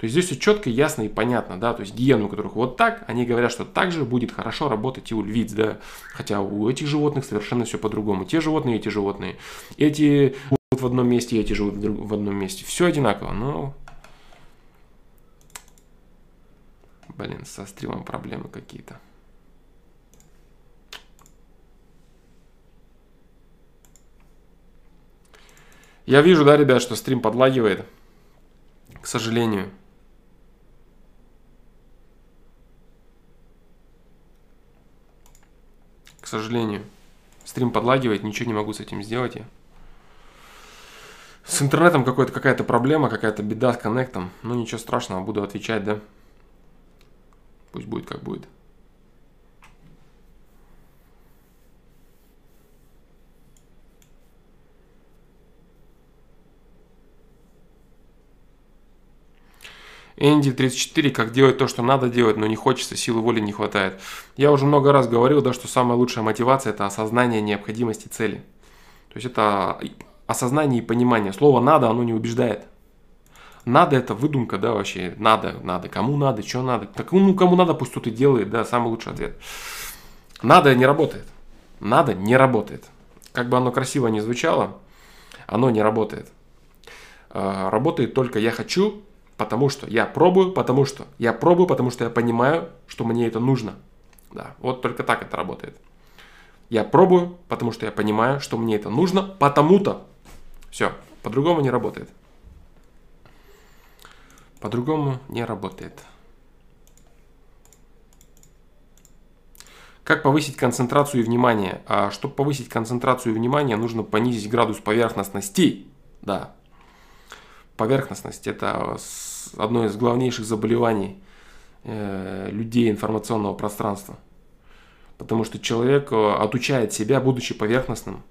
То есть здесь все четко, ясно и понятно, да, то есть гиены, у которых вот так, они говорят, что так же будет хорошо работать и у львиц, да, хотя у этих животных совершенно все по-другому. Те животные, эти животные. Эти живут в одном месте, эти живут в одном месте. Все одинаково, но... Блин, со стримом проблемы какие-то. Я вижу, да, ребят, что стрим подлагивает. К сожалению. К сожалению. Стрим подлагивает, ничего не могу с этим сделать я. С интернетом какая-то проблема, какая-то беда с коннектом. Ну ничего страшного, буду отвечать, да? Пусть будет как будет. Энди 34, как делать то, что надо делать, но не хочется, силы воли не хватает. Я уже много раз говорил, да, что самая лучшая мотивация – это осознание необходимости цели. То есть это осознание и понимание. Слово «надо» оно не убеждает. Надо это выдумка, да, вообще. Надо, надо. Кому надо, что надо. Так, ну, кому надо, пусть тут и делает, да, самый лучший ответ. Надо не работает. Надо не работает. Как бы оно красиво не звучало, оно не работает. А, работает только я хочу, Потому что я пробую, потому что я пробую, потому что я понимаю, что мне это нужно. Да, вот только так это работает. Я пробую, потому что я понимаю, что мне это нужно, потому-то. Все, по-другому не работает. По-другому не работает. Как повысить концентрацию и внимание? А чтобы повысить концентрацию и внимание, нужно понизить градус поверхностности. Да, поверхностность – это одно из главнейших заболеваний э, людей информационного пространства. Потому что человек э, отучает себя, будучи поверхностным,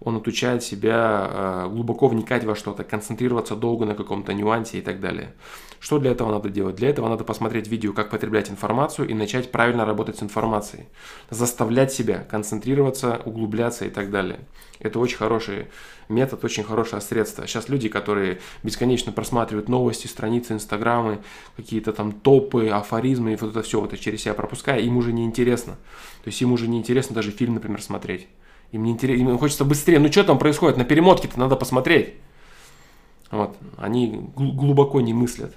он отучает себя э, глубоко вникать во что-то, концентрироваться долго на каком-то нюансе и так далее. Что для этого надо делать? Для этого надо посмотреть видео, как потреблять информацию и начать правильно работать с информацией. Заставлять себя концентрироваться, углубляться и так далее. Это очень хороший метод, очень хорошее средство. Сейчас люди, которые бесконечно просматривают новости, страницы, инстаграмы, какие-то там топы, афоризмы и вот это все вот через себя пропуская, им уже не интересно. То есть им уже не интересно даже фильм, например, смотреть. Им не интересно, им хочется быстрее. Ну что там происходит? На перемотке-то надо посмотреть. Вот. Они глубоко не мыслят.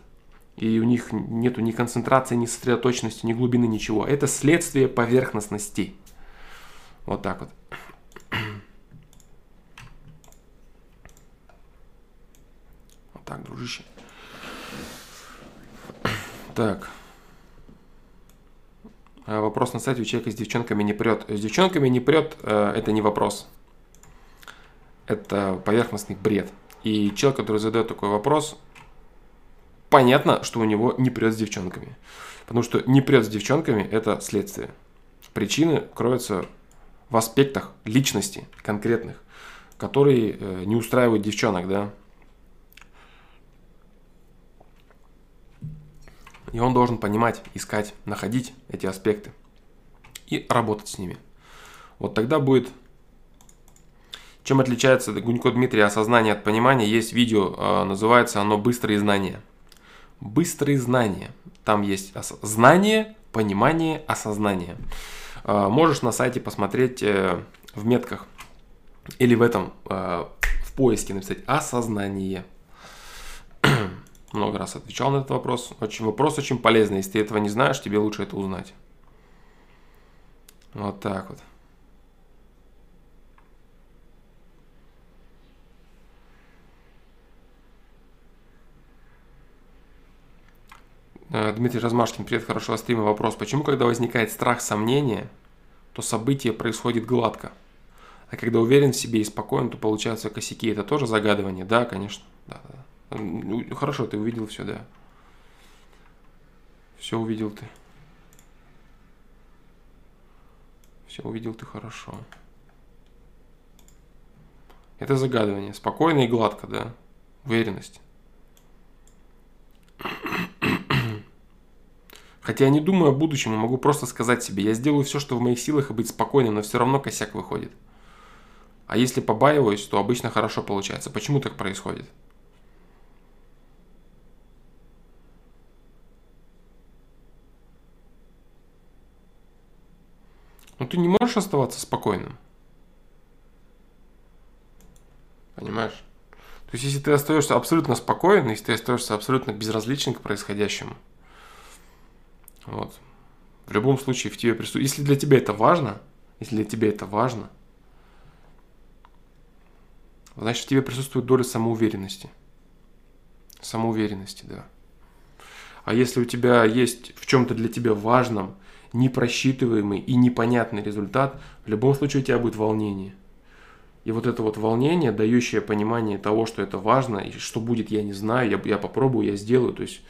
И у них нету ни концентрации, ни сосредоточенности, ни глубины, ничего. Это следствие поверхностности. Вот так вот. Вот так, дружище. Так. А, вопрос на сайте у человека с девчонками не прет. С девчонками не прет, э, это не вопрос. Это поверхностный бред. И человек, который задает такой вопрос, понятно, что у него не прет с девчонками. Потому что не прет с девчонками – это следствие. Причины кроются в аспектах личности конкретных, которые э, не устраивают девчонок, да. И он должен понимать, искать, находить эти аспекты и работать с ними. Вот тогда будет... Чем отличается Гунько Дмитрий осознание от понимания? Есть видео, э, называется оно «Быстрые знания». Быстрые знания. Там есть знание, понимание, осознание. Э, можешь на сайте посмотреть э, в метках или в этом, в поиске написать «осознание». Много раз отвечал на этот вопрос. Очень, вопрос очень полезный. Если ты этого не знаешь, тебе лучше это узнать. Вот так вот. Э, Дмитрий Размашкин, привет, хорошего стрима. Вопрос. Почему, когда возникает страх, сомнение, то событие происходит гладко? А когда уверен в себе и спокоен, то получаются косяки. Это тоже загадывание? Да, конечно. Да, да. Ну, хорошо, ты увидел все, да. Все увидел ты. Все увидел ты хорошо. Это загадывание. Спокойно и гладко, да. Уверенность. Хотя я не думаю о будущем, но могу просто сказать себе, я сделаю все, что в моих силах и быть спокойным, но все равно косяк выходит. А если побаиваюсь, то обычно хорошо получается. Почему так происходит? Ну ты не можешь оставаться спокойным. Понимаешь? То есть, если ты остаешься абсолютно спокоен, если ты остаешься абсолютно безразличен к происходящему, вот. В любом случае в тебе присутствует. Если для тебя это важно, если для тебя это важно, значит в тебе присутствует доля самоуверенности. Самоуверенности, да. А если у тебя есть в чем-то для тебя важном, непросчитываемый и непонятный результат, в любом случае у тебя будет волнение. И вот это вот волнение, дающее понимание того, что это важно, и что будет, я не знаю, я, я попробую, я сделаю. То есть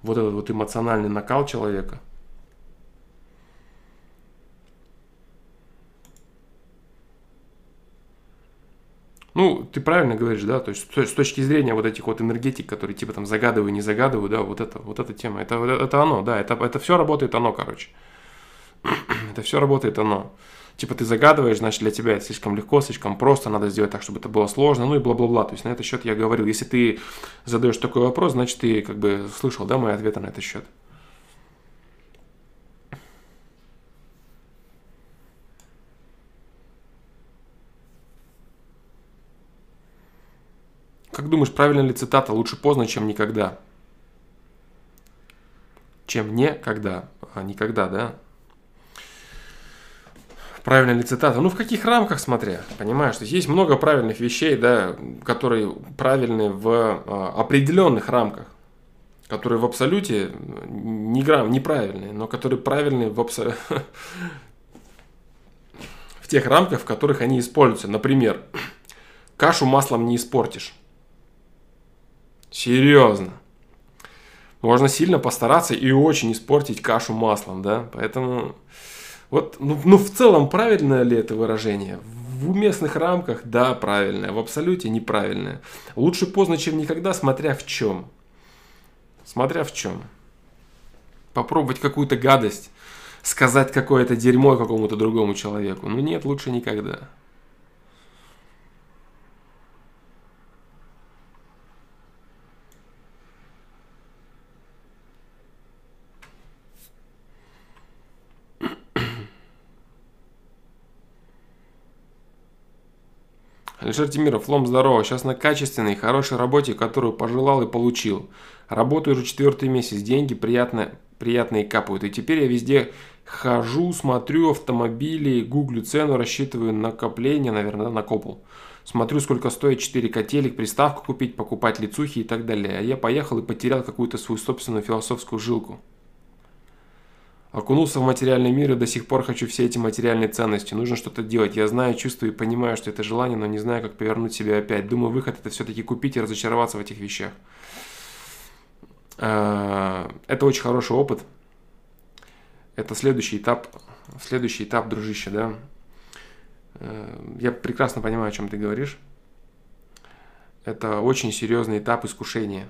вот этот вот эмоциональный накал человека. Ну, ты правильно говоришь, да, то есть с точки зрения вот этих вот энергетик, которые типа там загадываю, не загадываю, да, вот это, вот эта тема, это, это оно, да, это, это все работает оно, короче. Это все работает оно типа ты загадываешь, значит для тебя это слишком легко, слишком просто, надо сделать так, чтобы это было сложно, ну и бла-бла-бла. То есть на этот счет я говорил, если ты задаешь такой вопрос, значит ты как бы слышал, да, мои ответы на этот счет. Как думаешь, правильно ли цитата «лучше поздно, чем никогда»? Чем никогда, а никогда, да? Правильная ли цитата. Ну, в каких рамках, смотря, понимаешь? То есть есть много правильных вещей, да, которые правильны в а, определенных рамках, которые в абсолюте не грамм, неправильные, но которые правильны в, абсо... в тех рамках, в которых они используются. Например, кашу маслом не испортишь. Серьезно. Можно сильно постараться и очень испортить кашу маслом, да, поэтому вот, ну, ну, в целом, правильное ли это выражение? В уместных рамках, да, правильное. В абсолюте неправильное. Лучше поздно, чем никогда, смотря в чем. Смотря в чем. Попробовать какую-то гадость, сказать какое-то дерьмо какому-то другому человеку. Ну нет, лучше никогда. Алишер Тимиров, Лом, здорово. Сейчас на качественной, хорошей работе, которую пожелал и получил. Работаю уже четвертый месяц, деньги приятно, приятные капают. И теперь я везде хожу, смотрю автомобили, гуглю цену, рассчитываю накопление, наверное, накопал. Смотрю, сколько стоит 4 котелек, приставку купить, покупать лицухи и так далее. А я поехал и потерял какую-то свою собственную философскую жилку. Окунулся в материальный мир и до сих пор хочу все эти материальные ценности. Нужно что-то делать. Я знаю, чувствую и понимаю, что это желание, но не знаю, как повернуть себя опять. Думаю, выход это все-таки купить и разочароваться в этих вещах. А, это очень хороший опыт. Это следующий этап. Следующий этап, дружище, да. Э, я прекрасно понимаю, о чем ты говоришь. Это очень серьезный этап искушения.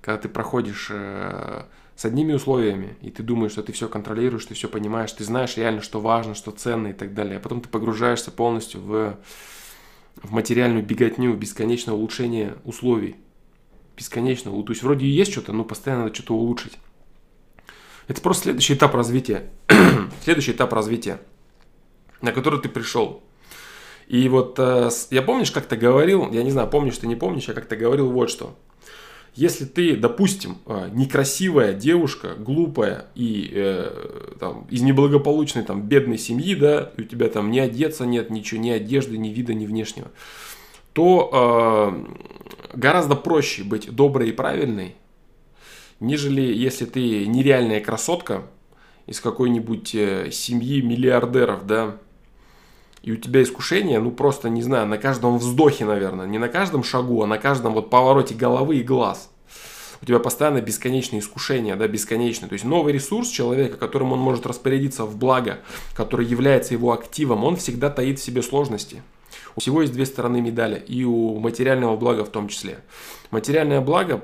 Когда ты проходишь э, с одними условиями, и ты думаешь, что ты все контролируешь, ты все понимаешь, ты знаешь реально, что важно, что ценно и так далее. А потом ты погружаешься полностью в, в материальную беготню, бесконечное улучшение условий. Бесконечно. То есть вроде и есть что-то, но постоянно надо что-то улучшить. Это просто следующий этап развития. следующий этап развития, на который ты пришел. И вот э, я помнишь, как ты говорил, я не знаю, помнишь ты, не помнишь, я как-то говорил вот что. Если ты, допустим, э, некрасивая девушка, глупая и э, там, из неблагополучной там, бедной семьи, да, у тебя там ни одеться нет, ничего, ни одежды, ни вида, ни внешнего, то э, гораздо проще быть доброй и правильной, нежели если ты нереальная красотка из какой-нибудь э, семьи миллиардеров, да, и у тебя искушение, ну просто, не знаю, на каждом вздохе, наверное, не на каждом шагу, а на каждом вот повороте головы и глаз. У тебя постоянно бесконечное искушение, да, бесконечное. То есть новый ресурс человека, которым он может распорядиться в благо, который является его активом, он всегда таит в себе сложности. У всего есть две стороны медали, и у материального блага в том числе. Материальное благо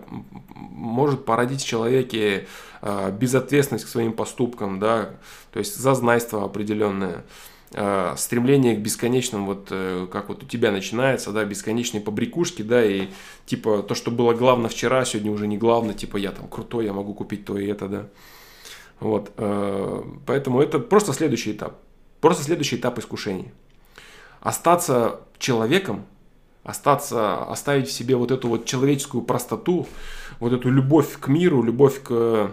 может породить в человеке э, безответственность к своим поступкам, да, то есть зазнайство определенное, э, стремление к бесконечным, вот э, как вот у тебя начинается, да, бесконечные побрякушки, да, и типа то, что было главное вчера, сегодня уже не главное, типа я там крутой, я могу купить то и это, да. Вот, поэтому это просто следующий этап, просто следующий этап искушений остаться человеком, остаться, оставить в себе вот эту вот человеческую простоту, вот эту любовь к миру, любовь к,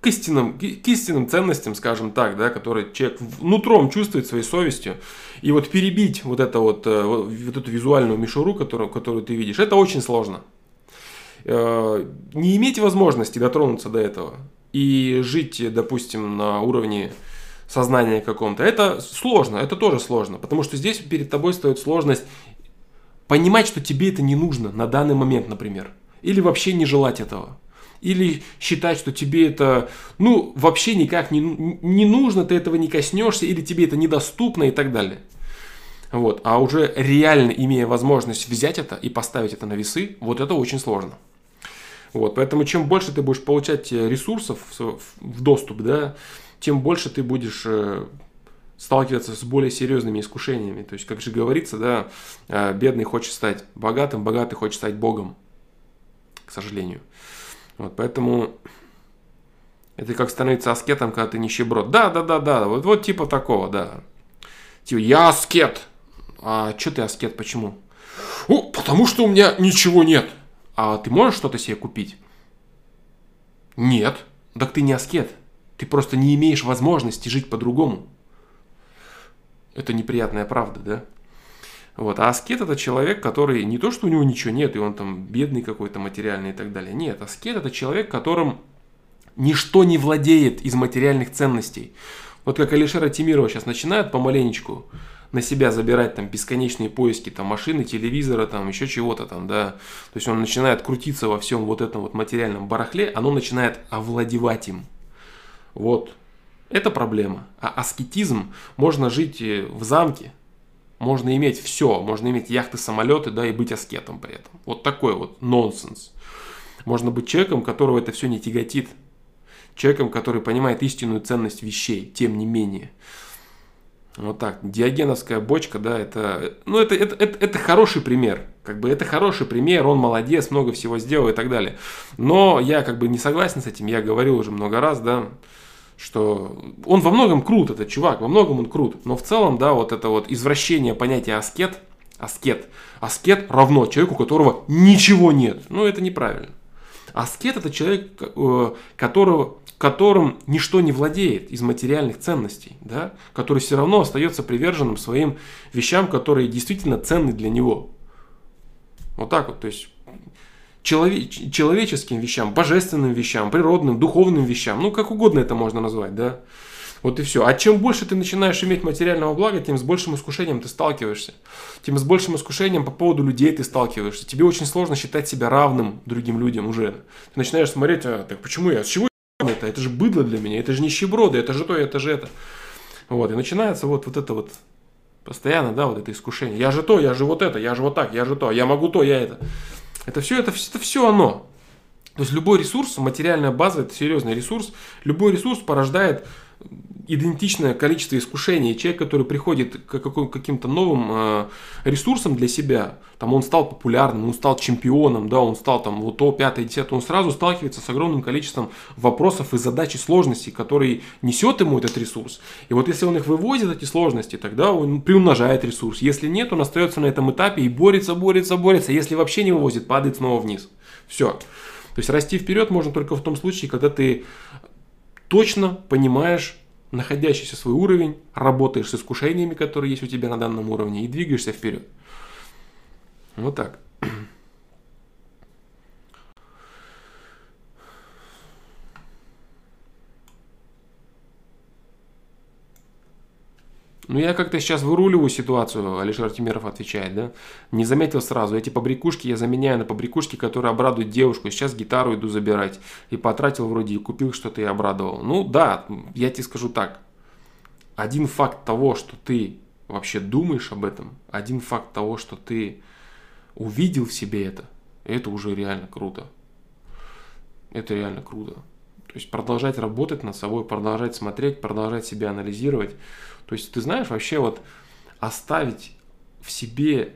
к, истинным, к истинным ценностям, скажем так, да, которые человек нутром чувствует своей совестью, и вот перебить вот, это вот, э, вот эту визуальную мишуру, которую, которую ты видишь, это очень сложно. Э, не иметь возможности дотронуться до этого и жить, допустим, на уровне сознания каком-то. Это сложно, это тоже сложно, потому что здесь перед тобой стоит сложность понимать, что тебе это не нужно на данный момент, например. Или вообще не желать этого. Или считать, что тебе это, ну, вообще никак не, не нужно, ты этого не коснешься, или тебе это недоступно и так далее. Вот. А уже реально имея возможность взять это и поставить это на весы, вот это очень сложно. Вот. Поэтому чем больше ты будешь получать э, ресурсов в доступ, да, тем больше ты будешь э, сталкиваться с более серьезными искушениями. То есть, как же говорится, да, э, бедный хочет стать богатым, богатый хочет стать Богом, к сожалению. Вот, поэтому это как становиться аскетом, когда ты нищеброд. Да, да, да, да, вот, вот типа такого, да. Типа, я аскет. А что ты аскет, почему? О, потому что у меня ничего нет. А ты можешь что-то себе купить? Нет. Так ты не аскет. Ты просто не имеешь возможности жить по-другому. Это неприятная правда, да? Вот. А аскет это человек, который не то, что у него ничего нет, и он там бедный какой-то материальный и так далее. Нет, аскет это человек, которым ничто не владеет из материальных ценностей. Вот как Алишера Тимирова сейчас начинает помаленечку на себя забирать там бесконечные поиски там машины, телевизора, там еще чего-то там, да. То есть он начинает крутиться во всем вот этом вот материальном барахле, оно начинает овладевать им. Вот. Это проблема. А аскетизм, можно жить э, в замке, можно иметь все, можно иметь яхты, самолеты, да, и быть аскетом при этом. Вот такой вот нонсенс. Можно быть человеком, которого это все не тяготит. Человеком, который понимает истинную ценность вещей, тем не менее. Вот так. Диогеновская бочка, да, это, ну, это, это, это, это хороший пример. Как бы это хороший пример, он молодец, много всего сделал и так далее. Но я как бы не согласен с этим, я говорил уже много раз, да, что он во многом крут, этот чувак, во многом он крут. Но в целом, да, вот это вот извращение понятия аскет, аскет, аскет равно человеку, у которого ничего нет. Ну, это неправильно. Аскет это человек, э, которого, которым ничто не владеет из материальных ценностей, да, который все равно остается приверженным своим вещам, которые действительно ценны для него. Вот так вот, то есть челове- человеческим вещам, божественным вещам, природным, духовным вещам, ну как угодно это можно назвать, да. Вот и все. А чем больше ты начинаешь иметь материального блага, тем с большим искушением ты сталкиваешься. Тем с большим искушением по поводу людей ты сталкиваешься. Тебе очень сложно считать себя равным другим людям уже. Ты начинаешь смотреть, а, так почему я, с чего это? Это же быдло для меня, это же нищеброды, это же то, это же это. Вот, и начинается вот, вот это вот постоянно, да, вот это искушение. Я же то, я же вот это, я же вот так, я же то, я могу то, я это. Это все, это, это все оно. То есть любой ресурс, материальная база, это серьезный ресурс, любой ресурс порождает идентичное количество искушений. Человек, который приходит к каким-то новым э, ресурсам для себя, там он стал популярным, он стал чемпионом, да, он стал там вот то, пятое, десятое, он сразу сталкивается с огромным количеством вопросов и задач и сложностей, которые несет ему этот ресурс. И вот если он их вывозит, эти сложности, тогда он приумножает ресурс. Если нет, он остается на этом этапе и борется, борется, борется. Если вообще не вывозит, падает снова вниз. Все. То есть расти вперед можно только в том случае, когда ты точно понимаешь находящийся свой уровень, работаешь с искушениями, которые есть у тебя на данном уровне, и двигаешься вперед. Вот так. Ну, я как-то сейчас выруливаю ситуацию, Алишер Тимиров отвечает, да. Не заметил сразу. Эти побрякушки я заменяю на побрякушки, которые обрадуют девушку. Сейчас гитару иду забирать. И потратил вроде и купил что-то и обрадовал. Ну, да, я тебе скажу так. Один факт того, что ты вообще думаешь об этом, один факт того, что ты увидел в себе это, это уже реально круто. Это реально круто. То есть продолжать работать над собой, продолжать смотреть, продолжать себя анализировать. То есть ты знаешь, вообще вот оставить в себе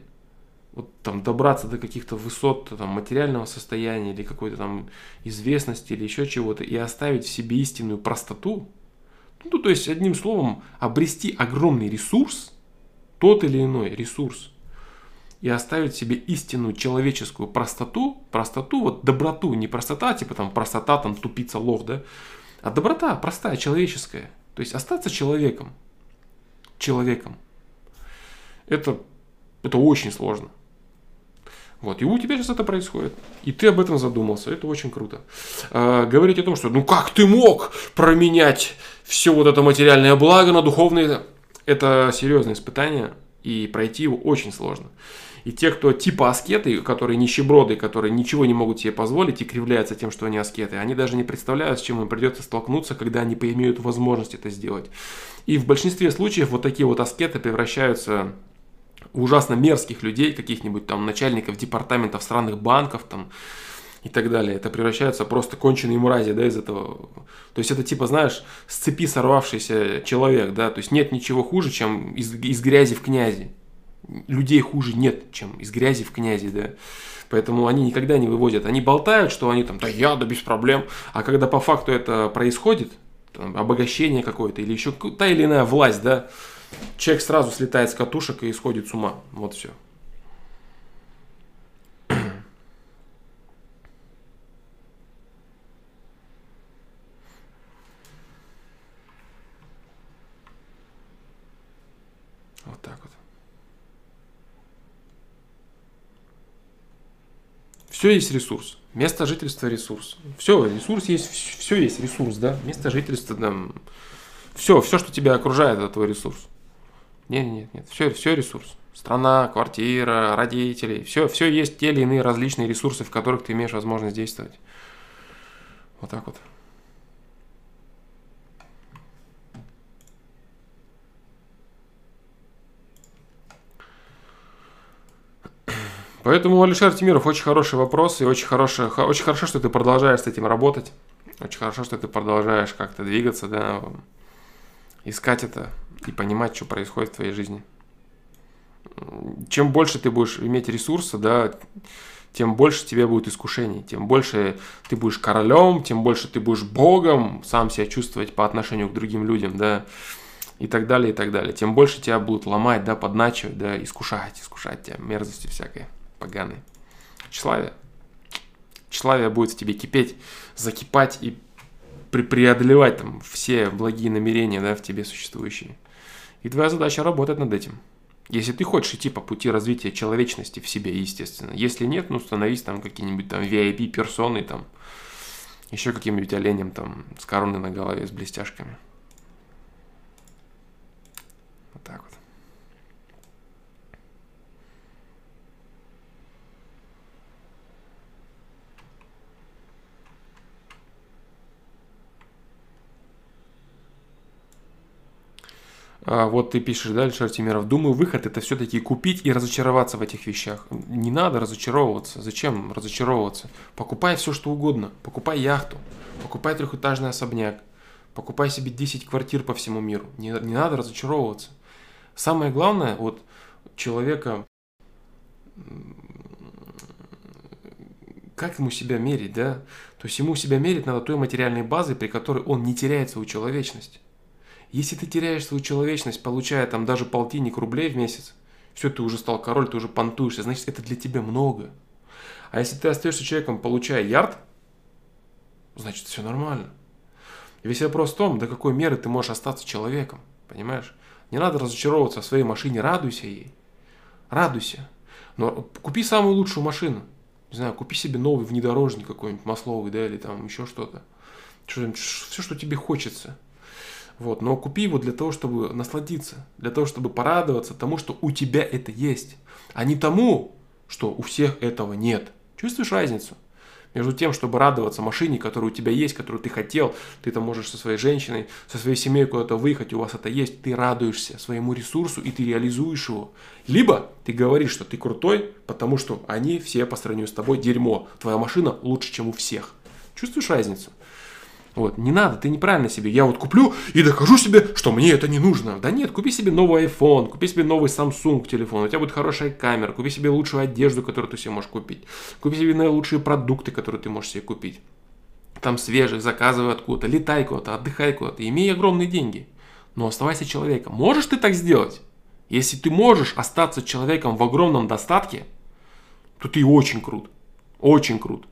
вот там добраться до каких-то высот там, материального состояния или какой-то там известности или еще чего-то и оставить в себе истинную простоту, ну, то есть, одним словом, обрести огромный ресурс, тот или иной ресурс, и оставить себе истинную человеческую простоту, простоту, вот доброту, не простота, типа там простота, там тупица, лох, да, а доброта простая, человеческая. То есть остаться человеком. Человеком. Это, это очень сложно. Вот, и у тебя сейчас это происходит. И ты об этом задумался. Это очень круто. А, говорить о том, что ну как ты мог променять все вот это материальное благо на духовное, это серьезное испытание. И пройти его очень сложно. И те, кто типа аскеты, которые нищеброды, которые ничего не могут себе позволить и кривляются тем, что они аскеты, они даже не представляют, с чем им придется столкнуться, когда они поимеют возможность это сделать. И в большинстве случаев вот такие вот аскеты превращаются в ужасно мерзких людей, каких-нибудь там начальников департаментов странных банков, там, и так далее. Это превращается просто конченые мрази, да, из этого. То есть это типа, знаешь, с цепи сорвавшийся человек, да, то есть нет ничего хуже, чем из, из грязи в князи людей хуже нет, чем из грязи в князи, да. Поэтому они никогда не выводят. Они болтают, что они там, да я, да без проблем. А когда по факту это происходит, там, обогащение какое-то или еще та или иная власть, да, человек сразу слетает с катушек и исходит с ума. Вот все. Вот так вот. Все есть ресурс. Место жительства ресурс. Все, ресурс есть, все есть ресурс, да. Место жительства, там, все, все, что тебя окружает, это твой ресурс. Нет, нет, нет, все, все ресурс. Страна, квартира, родители, все, все есть те или иные различные ресурсы, в которых ты имеешь возможность действовать. Вот так вот. Поэтому, Алишер Тимиров, очень хороший вопрос и очень, хороший, очень хорошо, что ты продолжаешь с этим работать. Очень хорошо, что ты продолжаешь как-то двигаться, да, искать это и понимать, что происходит в твоей жизни. Чем больше ты будешь иметь ресурса, да, тем больше тебе будет искушений, тем больше ты будешь королем, тем больше ты будешь богом, сам себя чувствовать по отношению к другим людям, да, и так далее, и так далее. Тем больше тебя будут ломать, да, подначивать, да, искушать, искушать тебя, мерзости всякой поганый. Тщеславие. Тщеславие будет в тебе кипеть, закипать и преодолевать там все благие намерения, да, в тебе существующие. И твоя задача работать над этим. Если ты хочешь идти по пути развития человечности в себе, естественно. Если нет, ну становись там какие-нибудь там VIP-персоны, там, еще каким-нибудь оленем там с короной на голове, с блестяшками. Вот так вот. А, вот ты пишешь дальше, Артемиров. Думаю, выход это все-таки купить и разочароваться в этих вещах. Не надо разочаровываться. Зачем разочаровываться? Покупай все, что угодно. Покупай яхту. Покупай трехэтажный особняк. Покупай себе 10 квартир по всему миру. Не, не надо разочаровываться. Самое главное, вот человека, как ему себя мерить, да? То есть ему себя мерить надо той материальной базой, при которой он не теряет свою человечность. Если ты теряешь свою человечность, получая там даже полтинник рублей в месяц, все, ты уже стал король, ты уже понтуешься, значит, это для тебя много. А если ты остаешься человеком, получая ярд, значит, все нормально. И весь вопрос в том, до какой меры ты можешь остаться человеком, понимаешь? Не надо разочаровываться в своей машине, радуйся ей. Радуйся. Но купи самую лучшую машину. Не знаю, купи себе новый внедорожник какой-нибудь, масловый, да, или там еще что-то. Все, что тебе хочется. Вот, но купи его для того, чтобы насладиться, для того, чтобы порадоваться тому, что у тебя это есть, а не тому, что у всех этого нет. Чувствуешь разницу? Между тем, чтобы радоваться машине, которая у тебя есть, которую ты хотел, ты там можешь со своей женщиной, со своей семьей куда-то выехать, у вас это есть, ты радуешься своему ресурсу и ты реализуешь его. Либо ты говоришь, что ты крутой, потому что они все по сравнению с тобой дерьмо. Твоя машина лучше, чем у всех. Чувствуешь разницу? Вот, не надо, ты неправильно себе. Я вот куплю и докажу себе, что мне это не нужно. Да нет, купи себе новый iPhone, купи себе новый Samsung телефон, у тебя будет хорошая камера, купи себе лучшую одежду, которую ты себе можешь купить, купи себе наилучшие продукты, которые ты можешь себе купить. Там свежих, заказывай откуда-то, летай куда-то, отдыхай куда-то, имей огромные деньги. Но оставайся человеком. Можешь ты так сделать? Если ты можешь остаться человеком в огромном достатке, то ты очень крут. Очень крут.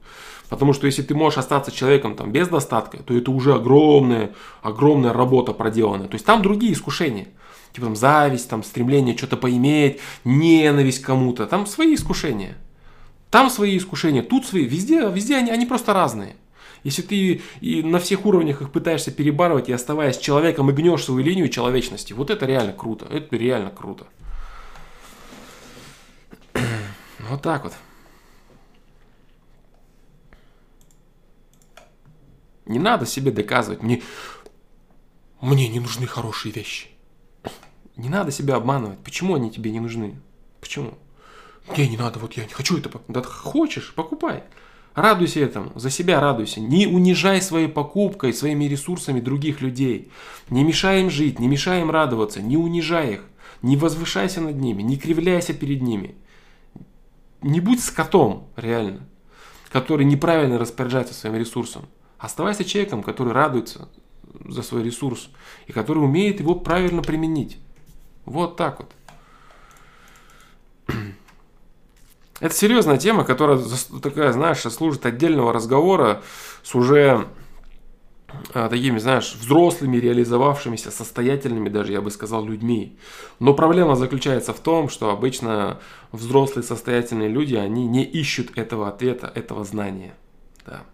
Потому что если ты можешь остаться человеком там без достатка, то это уже огромная, огромная работа проделанная. То есть там другие искушения. Типа там зависть, там стремление что-то поиметь, ненависть кому-то. Там свои искушения. Там свои искушения, тут свои. Везде, везде они, они просто разные. Если ты и на всех уровнях их пытаешься перебарывать и оставаясь человеком и гнешь свою линию человечности, вот это реально круто. Это реально круто. Вот так вот. Не надо себе доказывать, мне, мне не нужны хорошие вещи. Не надо себя обманывать. Почему они тебе не нужны? Почему? Мне не надо, вот я не хочу это. Да хочешь, покупай. Радуйся этому, за себя радуйся. Не унижай своей покупкой, своими ресурсами других людей. Не мешай им жить, не мешай им радоваться, не унижай их. Не возвышайся над ними, не кривляйся перед ними. Не будь скотом, реально, который неправильно распоряжается своим ресурсом. Оставайся человеком, который радуется за свой ресурс и который умеет его правильно применить. Вот так вот. Это серьезная тема, которая такая, знаешь, служит отдельного разговора с уже а, такими, знаешь, взрослыми, реализовавшимися, состоятельными даже, я бы сказал, людьми. Но проблема заключается в том, что обычно взрослые, состоятельные люди, они не ищут этого ответа, этого знания. Да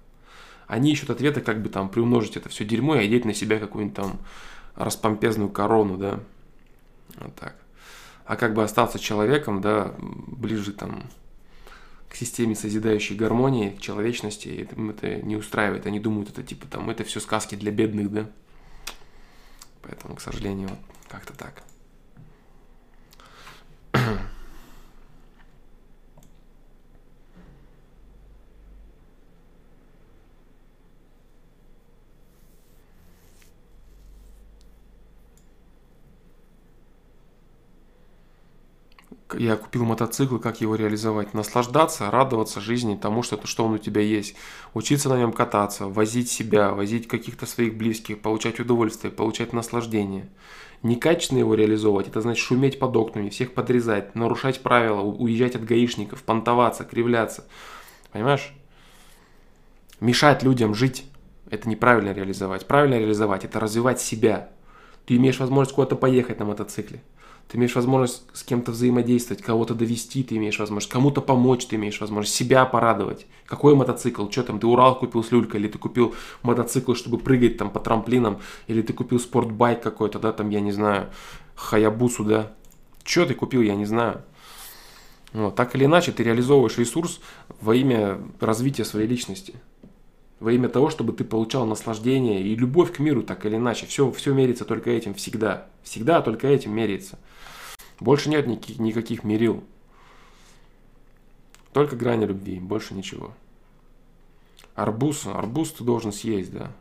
они ищут ответы, как бы там приумножить это все дерьмо и одеть на себя какую-нибудь там распомпезную корону, да. Вот так. А как бы остаться человеком, да, ближе там к системе созидающей гармонии, к человечности, им это не устраивает. Они думают, это типа там, это все сказки для бедных, да. Поэтому, к сожалению, вот как-то так. Я купил мотоцикл, как его реализовать, наслаждаться, радоваться жизни, тому, что, что он у тебя есть, учиться на нем кататься, возить себя, возить каких-то своих близких, получать удовольствие, получать наслаждение. Некачественно его реализовывать, это значит шуметь под окнами, всех подрезать, нарушать правила, уезжать от гаишников, понтоваться, кривляться. Понимаешь? Мешать людям жить, это неправильно реализовать. Правильно реализовать, это развивать себя. Ты имеешь возможность куда-то поехать на мотоцикле ты имеешь возможность с кем-то взаимодействовать, кого-то довести, ты имеешь возможность, кому-то помочь, ты имеешь возможность себя порадовать. Какой мотоцикл? Что там, ты Урал купил с люлькой, или ты купил мотоцикл, чтобы прыгать там по трамплинам, или ты купил спортбайк какой-то, да, там, я не знаю, Хаябусу, да. Что ты купил, я не знаю. Вот, так или иначе, ты реализовываешь ресурс во имя развития своей личности. во имя того, чтобы ты получал наслаждение и любовь к миру, так или иначе. Все, все мерится только этим всегда. Всегда только этим меряется. Больше нет никаких, никаких мерил. Только грани любви, больше ничего. Арбуз, арбуз ты должен съесть, да.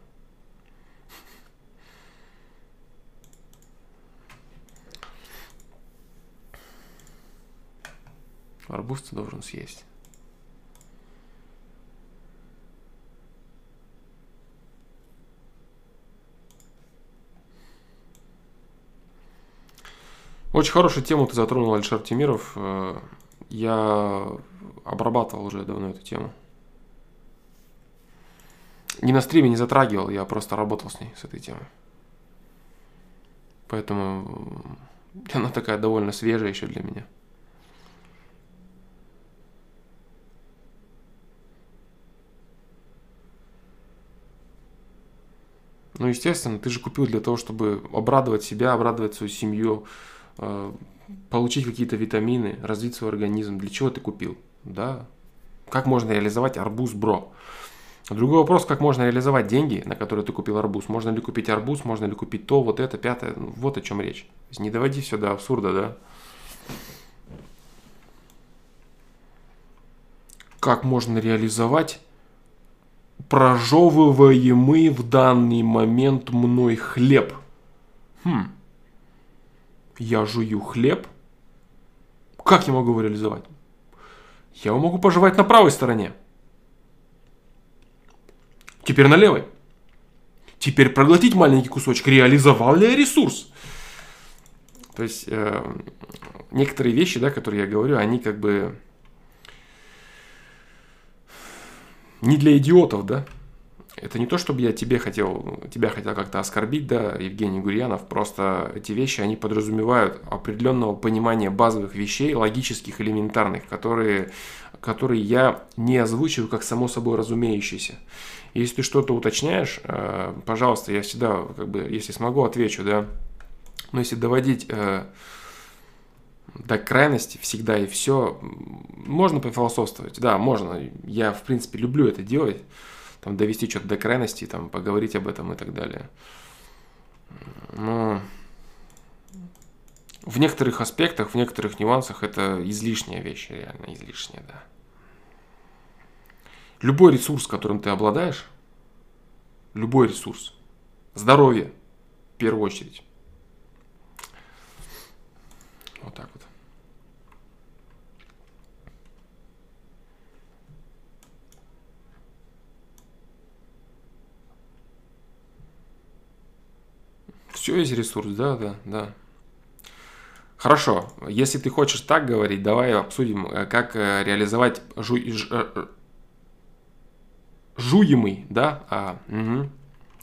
Арбуз ты должен съесть. Очень хорошую тему ты затронул, Альшар Тимиров. Э, я обрабатывал уже давно эту тему. Не на стриме не затрагивал, я просто работал с ней, с этой темой. Поэтому она такая довольно свежая еще для меня. Ну, естественно, ты же купил для того, чтобы обрадовать себя, обрадовать свою семью, Э, получить какие-то витамины, развить свой организм. Для чего ты купил? Да. Как можно реализовать арбуз, бро? Другой вопрос, как можно реализовать деньги, на которые ты купил арбуз. Можно ли купить арбуз, можно ли купить то, вот это, пятое. Ну, вот о чем речь. Не доводи все до абсурда, да? Как можно реализовать прожевываемый в данный момент мной хлеб? Хм я жую хлеб, как я могу его реализовать? Я его могу пожевать на правой стороне. Теперь на левой. Теперь проглотить маленький кусочек. Реализовал ли я ресурс? То есть э, некоторые вещи, да, которые я говорю, они как бы не для идиотов, да. Это не то, чтобы я тебе хотел, тебя хотел как-то оскорбить, да, Евгений Гурьянов, просто эти вещи, они подразумевают определенного понимания базовых вещей, логических, элементарных, которые, которые я не озвучиваю как само собой разумеющиеся. Если ты что-то уточняешь, э, пожалуйста, я всегда, как бы, если смогу, отвечу, да. Но если доводить э, до крайности всегда и все, можно пофилософствовать, да, можно. Я, в принципе, люблю это делать там, довести что-то до крайности, там, поговорить об этом и так далее. Но в некоторых аспектах, в некоторых нюансах это излишняя вещь, реально излишняя, да. Любой ресурс, которым ты обладаешь, любой ресурс, здоровье, в первую очередь. Вот так вот. Все есть ресурс, да, да, да. Хорошо, если ты хочешь так говорить, давай обсудим, э, как э, реализовать жу... Э, жуемый, да, а, угу.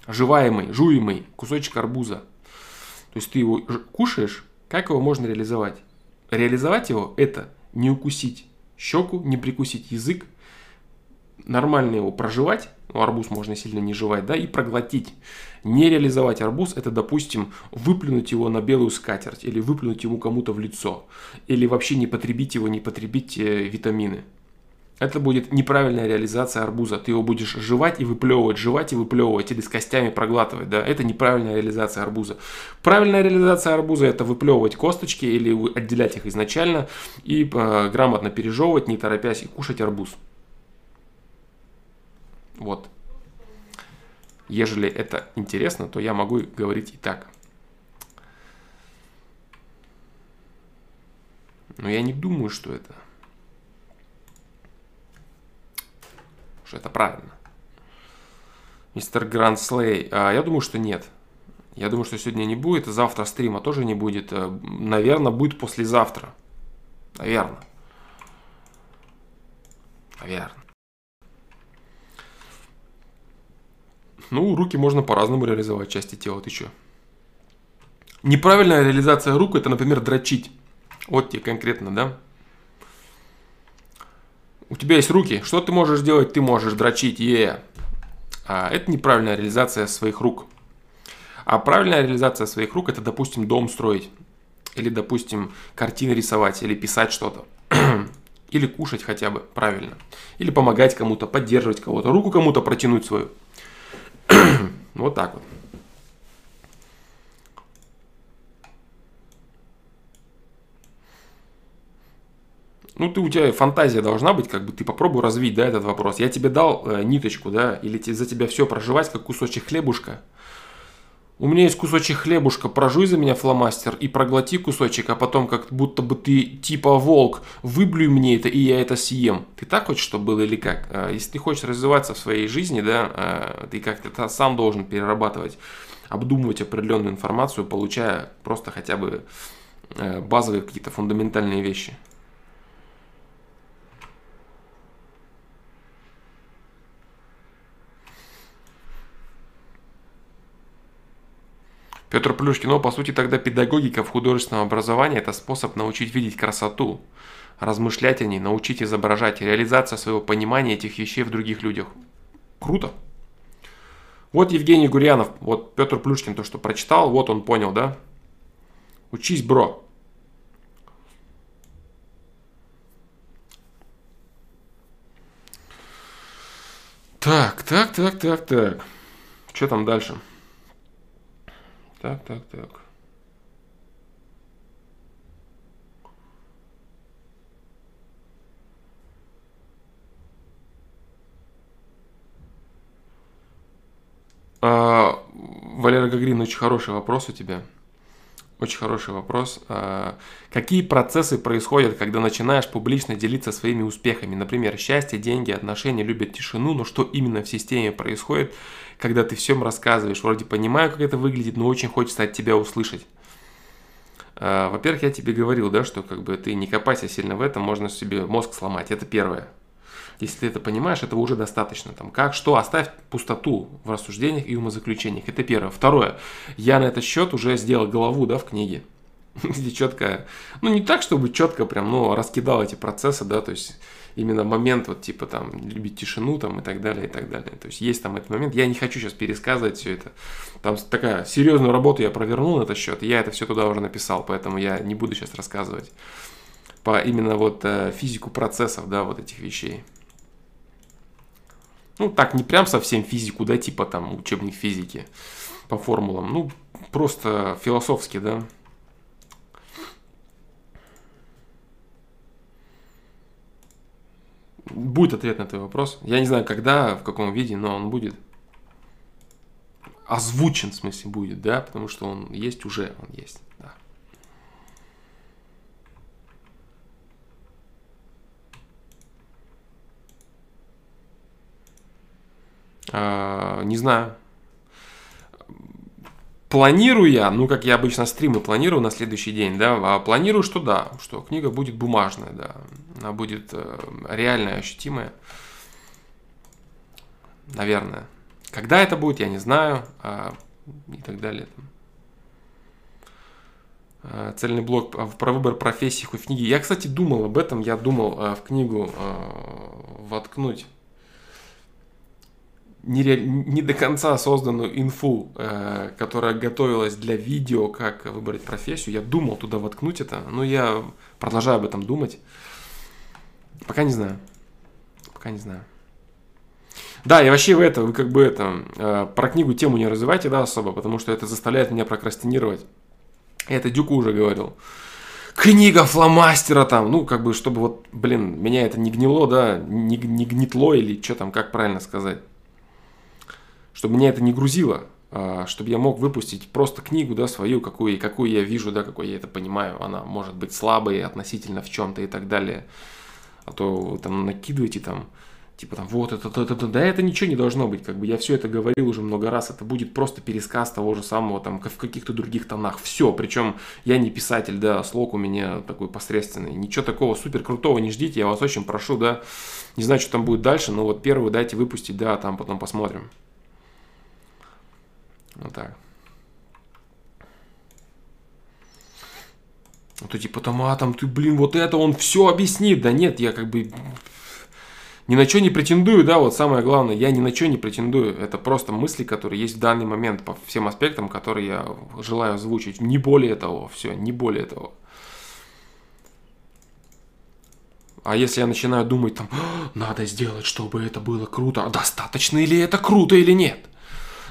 жеваемый, жуемый кусочек арбуза. То есть ты его кушаешь, как его можно реализовать? Реализовать его – это не укусить щеку, не прикусить язык, нормально его проживать, ну, арбуз можно сильно не жевать, да, и проглотить. Не реализовать арбуз – это, допустим, выплюнуть его на белую скатерть, или выплюнуть ему кому-то в лицо, или вообще не потребить его, не потребить э, витамины. Это будет неправильная реализация арбуза. Ты его будешь жевать и выплевывать, жевать и выплевывать, или с костями проглатывать. Да? Это неправильная реализация арбуза. Правильная реализация арбуза – это выплевывать косточки или отделять их изначально и э, грамотно пережевывать, не торопясь, и кушать арбуз. Вот. Ежели это интересно, то я могу говорить и так. Но я не думаю, что это... Что это правильно. Мистер Гранд Слей, а, я думаю, что нет. Я думаю, что сегодня не будет, завтра стрима тоже не будет. Э, Наверное, будет послезавтра. Наверное. Наверное. Ну, руки можно по-разному реализовать, части тела, ты чё? Неправильная реализация рук – это, например, дрочить. Вот тебе конкретно, да? У тебя есть руки, что ты можешь делать? Ты можешь дрочить, е. А это неправильная реализация своих рук. А правильная реализация своих рук – это, допустим, дом строить. Или, допустим, картины рисовать, или писать что-то. Или кушать хотя бы правильно. Или помогать кому-то, поддерживать кого-то, руку кому-то протянуть свою. вот так вот. ну, ты, у тебя фантазия должна быть, как бы ты попробуй развить, да, этот вопрос. Я тебе дал э, ниточку, да, или те, за тебя все проживать, как кусочек хлебушка. У меня есть кусочек хлебушка, прожуй за меня фломастер и проглоти кусочек, а потом как будто бы ты типа волк, выблюй мне это, и я это съем. Ты так хочешь, чтобы было или как? Э, если ты хочешь развиваться в своей жизни, да, э, ты как-то сам должен перерабатывать, обдумывать определенную информацию, получая просто хотя бы э, базовые какие-то фундаментальные вещи. Петр Плюшкин, по сути, тогда педагогика в художественном образовании – это способ научить видеть красоту, размышлять о ней, научить изображать, реализация своего понимания этих вещей в других людях. Круто. Вот Евгений Гурьянов, вот Петр Плюшкин то, что прочитал, вот он понял, да? Учись, бро. Так, так, так, так, так. Что там дальше? Так, так, так. А, Валера Гагрин, очень хороший вопрос у тебя. Очень хороший вопрос. А, какие процессы происходят, когда начинаешь публично делиться своими успехами? Например, счастье, деньги, отношения, любят тишину, но что именно в системе происходит, когда ты всем рассказываешь, вроде понимаю, как это выглядит, но очень хочется от тебя услышать. А, во-первых, я тебе говорил, да, что как бы ты не копайся сильно в этом, можно себе мозг сломать. Это первое. Если ты это понимаешь, этого уже достаточно. Там, как, что, оставь пустоту в рассуждениях и умозаключениях. Это первое. Второе. Я на этот счет уже сделал голову, да, в книге. Где четко, ну не так, чтобы четко прям, но раскидал эти процессы, да, то есть именно момент вот типа там любить тишину там и так далее, и так далее. То есть есть там этот момент. Я не хочу сейчас пересказывать все это. Там такая серьезную работу я провернул на этот счет, я это все туда уже написал, поэтому я не буду сейчас рассказывать по именно вот э, физику процессов, да, вот этих вещей. Ну, так, не прям совсем физику, да, типа там учебник физики по формулам. Ну, просто философски, да. Будет ответ на твой вопрос. Я не знаю, когда, в каком виде, но он будет. Озвучен, в смысле, будет, да, потому что он есть уже, он есть, не знаю. Планирую я, ну, как я обычно стримы планирую на следующий день, да, а планирую, что да, что книга будет бумажная, да, она будет э, реальная, ощутимая, наверное. Когда это будет, я не знаю, а, и так далее. А, цельный блок про выбор профессии хоть в книге. Я, кстати, думал об этом, я думал а, в книгу а, воткнуть не, не до конца созданную инфу, э, которая готовилась для видео, как выбрать профессию. Я думал туда воткнуть это, но я продолжаю об этом думать. Пока не знаю. Пока не знаю. Да, и вообще в это, вы как бы это, э, про книгу тему не развивайте, да, особо, потому что это заставляет меня прокрастинировать. Это Дюку уже говорил. Книга фломастера там, ну, как бы, чтобы вот, блин, меня это не гнило, да, не, не гнитло или что там, как правильно сказать чтобы меня это не грузило, а, чтобы я мог выпустить просто книгу, да, свою, какую, какую я вижу, да, какой я это понимаю. Она может быть слабой относительно в чем-то и так далее. А то вы там накидываете там, типа там, вот это, это, это, да, это ничего не должно быть, как бы я все это говорил уже много раз, это будет просто пересказ того же самого, там, в каких-то других тонах, все, причем я не писатель, да, слог у меня такой посредственный, ничего такого супер крутого не ждите, я вас очень прошу, да, не знаю, что там будет дальше, но вот первую дайте выпустить, да, там потом посмотрим. Вот так. А то типа там, а там ты, блин, вот это он все объяснит. Да нет, я как бы ни на что не претендую, да, вот самое главное, я ни на что не претендую. Это просто мысли, которые есть в данный момент по всем аспектам, которые я желаю озвучить. Не более того, все, не более того. А если я начинаю думать, там, «А, надо сделать, чтобы это было круто, а достаточно ли это круто или нет?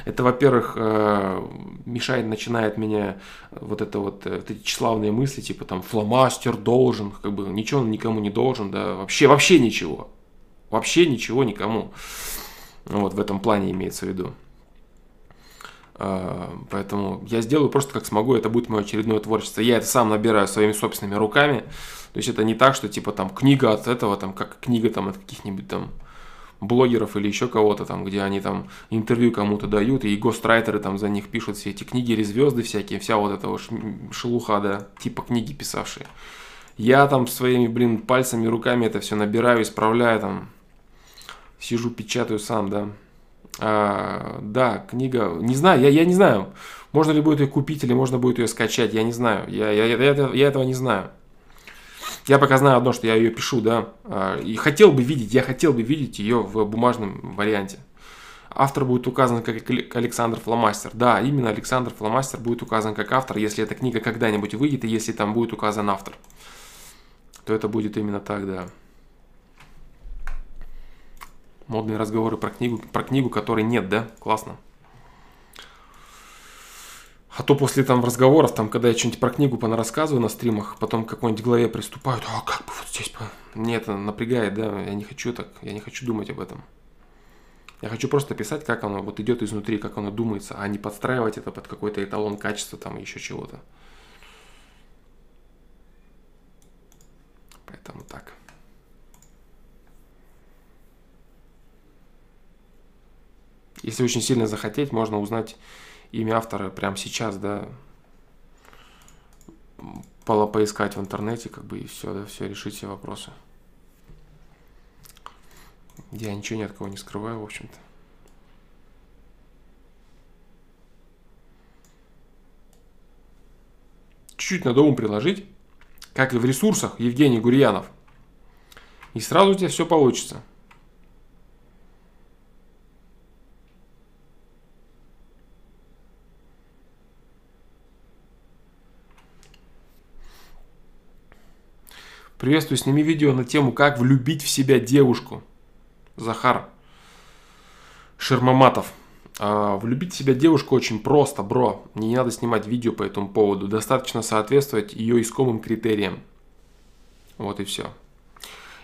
Это, во-первых, э, мешает, начинает меня вот это вот, вот эти тщеславные мысли, типа там фломастер должен, как бы ничего он никому не должен, да, вообще, вообще ничего. Вообще ничего никому. Вот в этом плане имеется в виду. А, поэтому я сделаю просто как смогу, это будет мое очередное творчество. Я это сам набираю своими собственными руками. То есть это не так, что типа там книга от этого, там как книга там от каких-нибудь там блогеров или еще кого-то там, где они там интервью кому-то дают, и гострайтеры там за них пишут все эти книги или звезды всякие, вся вот эта вот шелуха, да, типа книги писавшие. Я там своими, блин, пальцами, руками это все набираю, исправляю там, сижу, печатаю сам, да. А, да, книга, не знаю, я, я не знаю, можно ли будет ее купить или можно будет ее скачать, я не знаю, я, я, я, я этого не знаю. Я пока знаю одно, что я ее пишу, да, а, и хотел бы видеть, я хотел бы видеть ее в бумажном варианте. Автор будет указан как Александр Фломастер. Да, именно Александр Фломастер будет указан как автор, если эта книга когда-нибудь выйдет, и если там будет указан автор, то это будет именно так, да. Модные разговоры про книгу, про книгу, которой нет, да? Классно. А то после там разговоров, там, когда я что-нибудь про книгу рассказываю на стримах, потом к какой-нибудь главе приступают, а как бы вот здесь... По... Мне это напрягает, да, я не хочу так, я не хочу думать об этом. Я хочу просто писать, как оно вот идет изнутри, как оно думается, а не подстраивать это под какой-то эталон качества, там, еще чего-то. Поэтому так. Если очень сильно захотеть, можно узнать имя автора прямо сейчас, да, по поискать в интернете, как бы, и все, да, все, решить все вопросы. Я ничего ни от кого не скрываю, в общем-то. Чуть-чуть надо ум приложить, как и в ресурсах Евгений Гурьянов. И сразу у тебя все получится. Приветствую, сними видео на тему «Как влюбить в себя девушку». Захар Шермаматов. А, влюбить в себя девушку очень просто, бро. Не надо снимать видео по этому поводу. Достаточно соответствовать ее искомым критериям. Вот и все.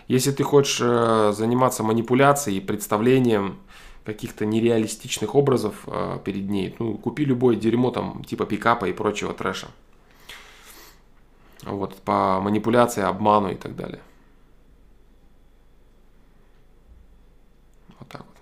Если ты хочешь э, заниматься манипуляцией, представлением каких-то нереалистичных образов э, перед ней, ну, купи любое дерьмо там, типа пикапа и прочего трэша вот, по манипуляции, обману и так далее. Вот так вот.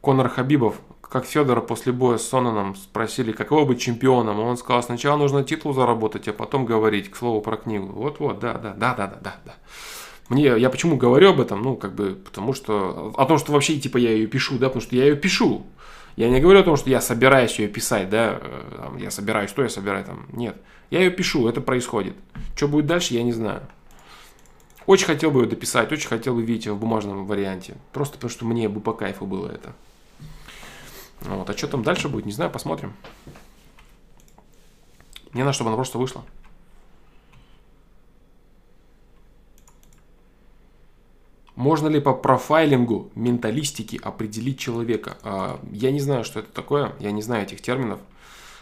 Конор Хабибов, как Федора после боя с Сонаном спросили, каково быть чемпионом, он сказал, сначала нужно титул заработать, а потом говорить, к слову про книгу. Вот-вот, да, да, да, да, да, да. Мне, я почему говорю об этом? Ну, как бы, потому что, о том, что вообще, типа, я ее пишу, да, потому что я ее пишу. Я не говорю о том, что я собираюсь ее писать, да, э, там, я собираюсь, что я собираю там, нет. Я ее пишу, это происходит. Что будет дальше, я не знаю. Очень хотел бы ее дописать, очень хотел бы видеть ее в бумажном варианте. Просто потому, что мне бы по кайфу было это. Вот, а что там дальше будет, не знаю, посмотрим. Мне надо, чтобы она просто вышла. Можно ли по профайлингу менталистики определить человека? А, я не знаю, что это такое, я не знаю этих терминов.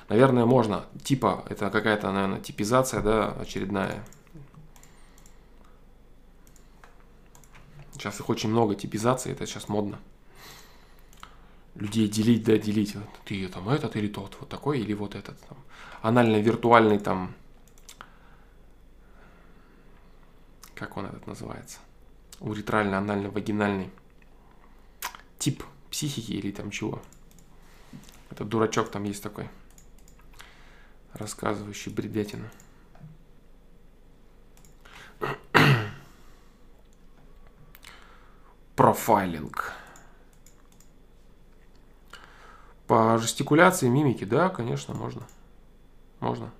Наверное, можно. Типа, это какая-то, наверное, типизация, да, очередная. Сейчас их очень много типизаций, это сейчас модно. Людей делить, да, делить. Ты там этот или тот, вот такой или вот этот. Там. Анально-виртуальный там... Как он этот называется? Уретрально-анально-вагинальный тип психики или там чего. Это дурачок там есть такой, рассказывающий бредятину. Профайлинг. По жестикуляции, мимике, да, конечно, можно. Можно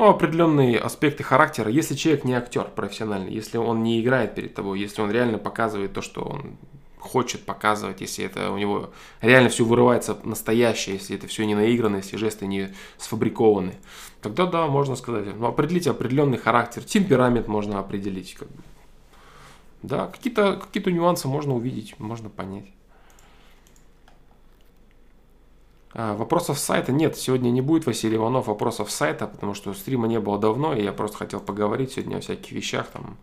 ну, определенные аспекты характера. Если человек не актер профессиональный, если он не играет перед тобой, если он реально показывает то, что он хочет показывать, если это у него реально все вырывается настоящее, если это все не наиграно, если жесты не сфабрикованы, тогда да, можно сказать, ну, определить определенный характер, темперамент можно определить. Как бы. Да, какие-то какие нюансы можно увидеть, можно понять. А, вопросов с сайта нет, сегодня не будет Василий Иванов вопросов сайта, потому что стрима не было давно, и я просто хотел поговорить сегодня о всяких вещах, там,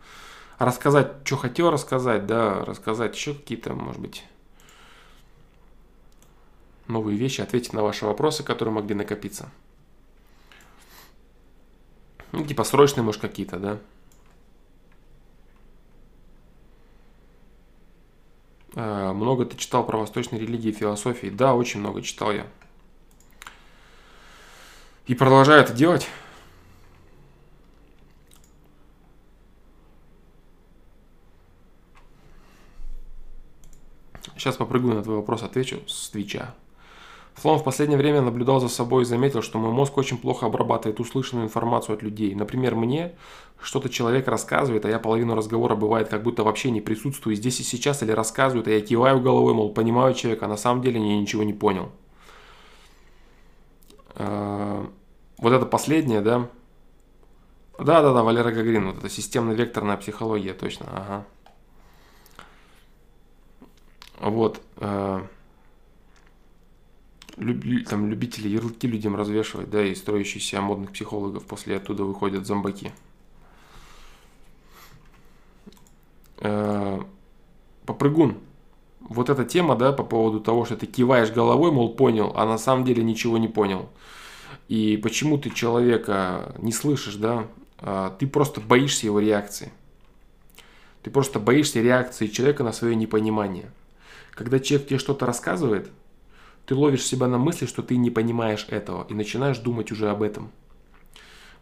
рассказать, что хотел рассказать, да, рассказать еще какие-то, может быть, новые вещи, ответить на ваши вопросы, которые могли накопиться. Ну, типа срочные, может, какие-то, да. Много ты читал про восточные религии и философии? Да, очень много читал я. И продолжаю это делать. Сейчас попрыгаю на твой вопрос, отвечу с Твича. Флом в последнее время наблюдал за собой и заметил, что мой мозг очень плохо обрабатывает услышанную информацию от людей. Например, мне что-то человек рассказывает, а я половину разговора бывает как будто вообще не присутствую здесь и сейчас или рассказывают, а я киваю головой, мол, понимаю человека, а на самом деле я ничего не понял. А, вот это последнее, да? Да-да-да, Валера Гагрин, вот это системно-векторная психология, точно, ага. Вот. Люб, там любители ярлыки людям развешивать, да, и строящиеся модных психологов после оттуда выходят зомбаки. Э, попрыгун. Вот эта тема, да, по поводу того, что ты киваешь головой, мол, понял, а на самом деле ничего не понял. И почему ты человека не слышишь, да, а ты просто боишься его реакции. Ты просто боишься реакции человека на свое непонимание. Когда человек тебе что-то рассказывает, ты ловишь себя на мысли, что ты не понимаешь этого, и начинаешь думать уже об этом.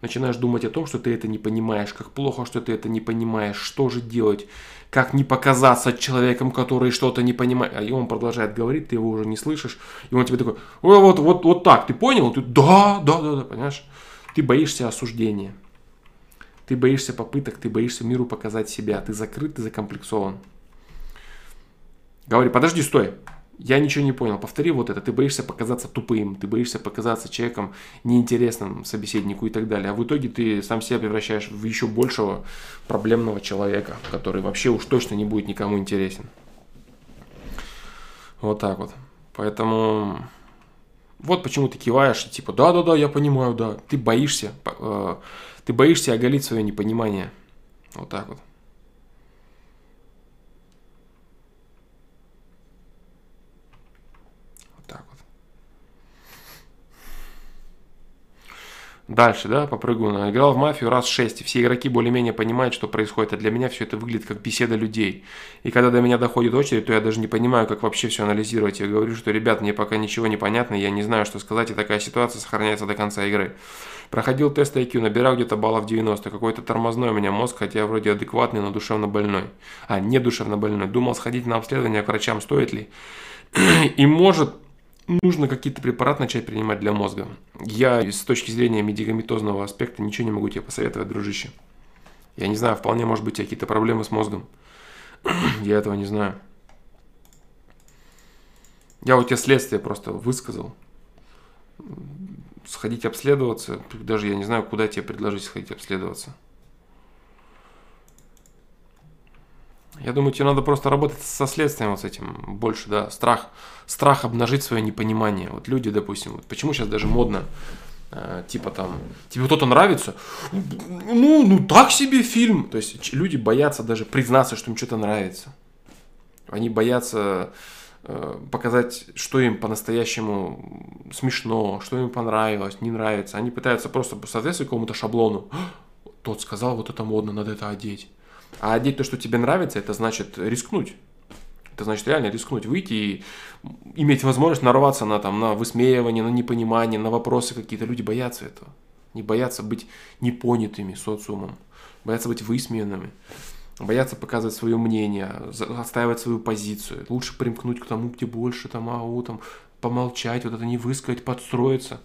Начинаешь думать о том, что ты это не понимаешь, как плохо, что ты это не понимаешь, что же делать, как не показаться человеком, который что-то не понимает. А он продолжает говорить, ты его уже не слышишь, и он тебе такой, вот, вот, вот, вот так, ты понял? Ты, да, да, да, да, понимаешь? Ты боишься осуждения. Ты боишься попыток, ты боишься миру показать себя. Ты закрыт, ты закомплексован. Говори, подожди, стой. Я ничего не понял. Повтори вот это. Ты боишься показаться тупым, ты боишься показаться человеком неинтересным собеседнику и так далее. А в итоге ты сам себя превращаешь в еще большего проблемного человека, который вообще уж точно не будет никому интересен. Вот так вот. Поэтому вот почему ты киваешь, типа, да-да-да, я понимаю, да. Ты боишься, э, ты боишься оголить свое непонимание. Вот так вот. Дальше, да, попрыгну. Играл в мафию раз шесть, и все игроки более-менее понимают, что происходит, а для меня все это выглядит как беседа людей. И когда до меня доходит очередь, то я даже не понимаю, как вообще все анализировать. Я говорю, что, ребят, мне пока ничего не понятно, я не знаю, что сказать, и такая ситуация сохраняется до конца игры. Проходил тест IQ, набирал где-то баллов 90, какой-то тормозной у меня мозг, хотя я вроде адекватный, но душевно больной. А, не душевно больной. Думал сходить на обследование к врачам, стоит ли. И может нужно какие-то препараты начать принимать для мозга. Я с точки зрения медикаментозного аспекта ничего не могу тебе посоветовать, дружище. Я не знаю, вполне может быть какие-то проблемы с мозгом. Я этого не знаю. Я у тебя следствие просто высказал. Сходить обследоваться. Даже я не знаю, куда тебе предложить сходить обследоваться. Я думаю, тебе надо просто работать со следствием вот с этим больше, да, страх, страх обнажить свое непонимание. Вот люди, допустим, вот почему сейчас даже модно, э, типа там, тебе кто-то нравится, ну, ну так себе фильм. То есть люди боятся даже признаться, что им что-то нравится. Они боятся э, показать, что им по-настоящему смешно, что им понравилось, не нравится. Они пытаются просто соответствовать какому-то шаблону. Тот сказал, вот это модно, надо это одеть. А одеть то, что тебе нравится, это значит рискнуть. Это значит реально рискнуть, выйти и иметь возможность нарваться на, там, на высмеивание, на непонимание, на вопросы какие-то. Люди боятся этого. Не боятся быть непонятыми социумом. Боятся быть высмеянными. Боятся показывать свое мнение, отстаивать свою позицию. Лучше примкнуть к тому, где больше, там, ау, там, помолчать, вот это не высказать, подстроиться.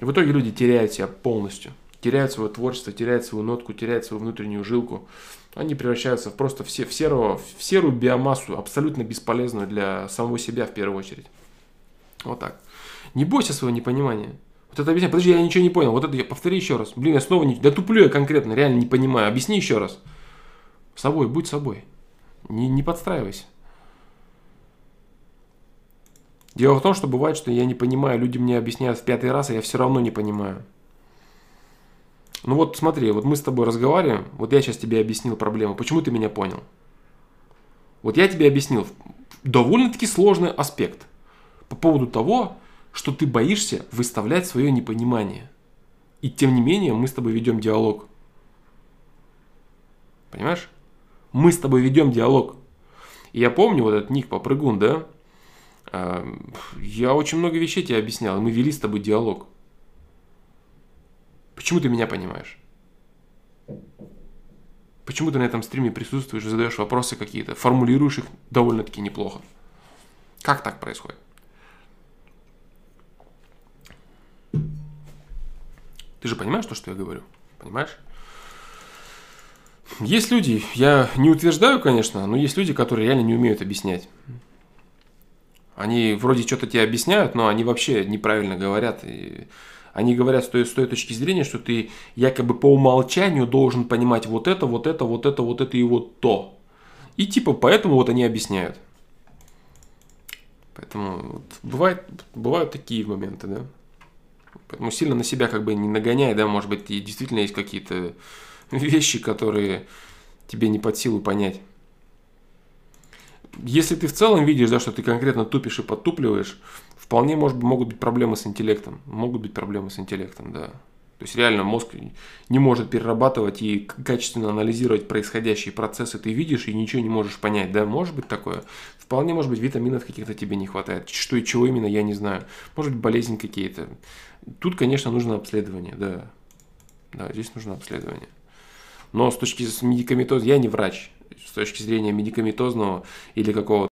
И в итоге люди теряют себя полностью теряют свое творчество, теряют свою нотку, теряют свою внутреннюю жилку. Они превращаются в просто все, в, серого, в серую биомассу, абсолютно бесполезную для самого себя в первую очередь. Вот так. Не бойся своего непонимания. Вот это объясняй. Подожди, я ничего не понял. Вот это я повтори еще раз. Блин, я снова не... Да туплю я конкретно, реально не понимаю. Объясни еще раз. Собой, будь собой. Не, не подстраивайся. Дело в том, что бывает, что я не понимаю, люди мне объясняют в пятый раз, а я все равно не понимаю. Ну вот смотри, вот мы с тобой разговариваем, вот я сейчас тебе объяснил проблему, почему ты меня понял? Вот я тебе объяснил довольно-таки сложный аспект по поводу того, что ты боишься выставлять свое непонимание. И тем не менее мы с тобой ведем диалог. Понимаешь? Мы с тобой ведем диалог. И я помню вот этот ник попрыгун, да? Я очень много вещей тебе объяснял, мы вели с тобой диалог. Почему ты меня понимаешь? Почему ты на этом стриме присутствуешь, задаешь вопросы какие-то, формулируешь их довольно-таки неплохо? Как так происходит? Ты же понимаешь то, что я говорю? Понимаешь? Есть люди, я не утверждаю, конечно, но есть люди, которые реально не умеют объяснять. Они вроде что-то тебе объясняют, но они вообще неправильно говорят. И они говорят с той, с той точки зрения, что ты якобы по умолчанию должен понимать вот это, вот это, вот это, вот это и вот то. И типа поэтому вот они объясняют. Поэтому вот, бывает, бывают такие моменты, да. Поэтому сильно на себя как бы не нагоняй, да, может быть, и действительно есть какие-то вещи, которые тебе не под силу понять если ты в целом видишь, да, что ты конкретно тупишь и подтупливаешь, вполне может, могут быть проблемы с интеллектом. Могут быть проблемы с интеллектом, да. То есть реально мозг не может перерабатывать и качественно анализировать происходящие процессы. Ты видишь и ничего не можешь понять, да? Может быть такое? Вполне может быть витаминов каких-то тебе не хватает. Что и чего именно, я не знаю. Может быть болезни какие-то. Тут, конечно, нужно обследование, да. Да, здесь нужно обследование. Но с точки зрения медикаментоза, я не врач, с точки зрения медикаментозного или какого-то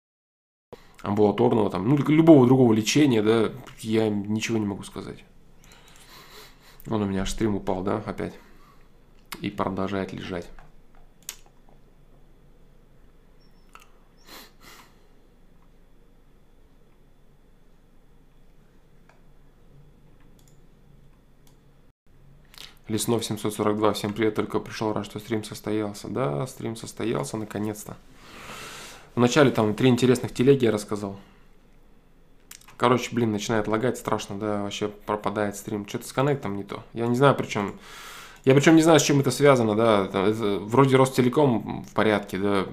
амбулаторного, там, ну, любого другого лечения, да, я ничего не могу сказать. Он у меня аж стрим упал, да, опять. И продолжает лежать. Леснов 742, всем привет, только пришел, рад, что стрим состоялся. Да, стрим состоялся, наконец-то. Вначале там три интересных телеги я рассказал. Короче, блин, начинает лагать страшно, да, вообще пропадает стрим. Что-то с коннектом не то. Я не знаю, причем... Я причем не знаю, с чем это связано, да. Это, вроде Ростелеком в порядке, да.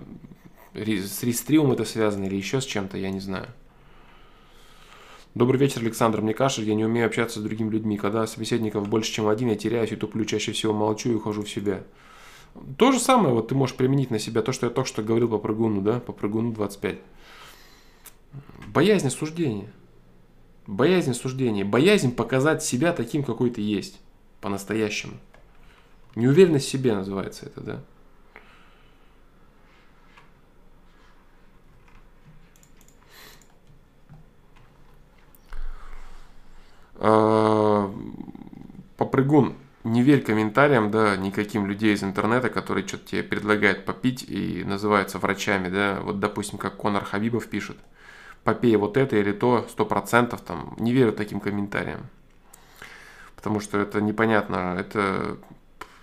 С рестримом это связано или еще с чем-то, я не знаю. Добрый вечер, Александр. Мне кажется, я не умею общаться с другими людьми. Когда собеседников больше, чем один, я теряюсь и туплю. Чаще всего молчу и ухожу в себя. То же самое вот ты можешь применить на себя. То, что я только что говорил по прыгуну, да, по прыгуну 25. Боязнь осуждения. Боязнь осуждения. Боязнь показать себя таким, какой ты есть. По-настоящему. Неуверенность в себе называется это, да. Попрыгун, не верь комментариям, да, никаким людей из интернета, которые что-то тебе предлагают попить и называются врачами, да, вот, допустим, как Конор Хабибов пишет, попей вот это или то, сто процентов, там, не верю таким комментариям, потому что это непонятно, это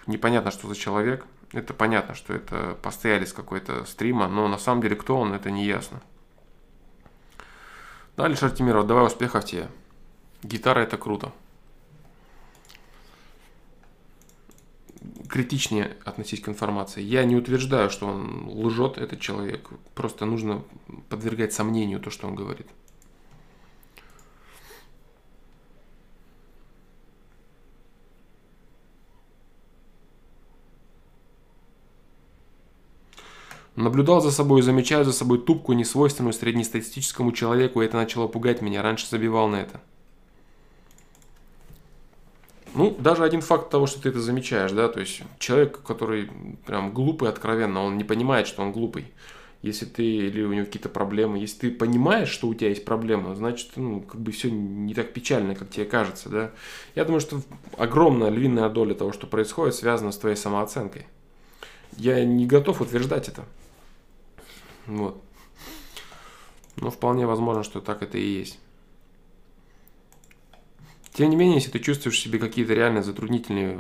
непонятно, что за человек, это понятно, что это постоялец какой-то стрима, но на самом деле кто он, это не ясно. Да, Алишер Тимиров, давай успехов тебе. Гитара это круто. Критичнее относись к информации. Я не утверждаю, что он лжет, этот человек. Просто нужно подвергать сомнению то, что он говорит. Наблюдал за собой и замечаю за собой тупку, несвойственную среднестатистическому человеку, и это начало пугать меня. Раньше забивал на это. Ну, даже один факт того, что ты это замечаешь, да, то есть человек, который прям глупый откровенно, он не понимает, что он глупый. если ты или у него какие-то проблемы, если ты понимаешь, что у тебя есть проблема, значит, ну, как бы все не так печально, как тебе кажется, да. Я думаю, что огромная львиная доля того, что происходит, связана с твоей самооценкой. Я не готов утверждать это. Вот. Но вполне возможно, что так это и есть. Тем не менее, если ты чувствуешь себе какие-то реально затруднительные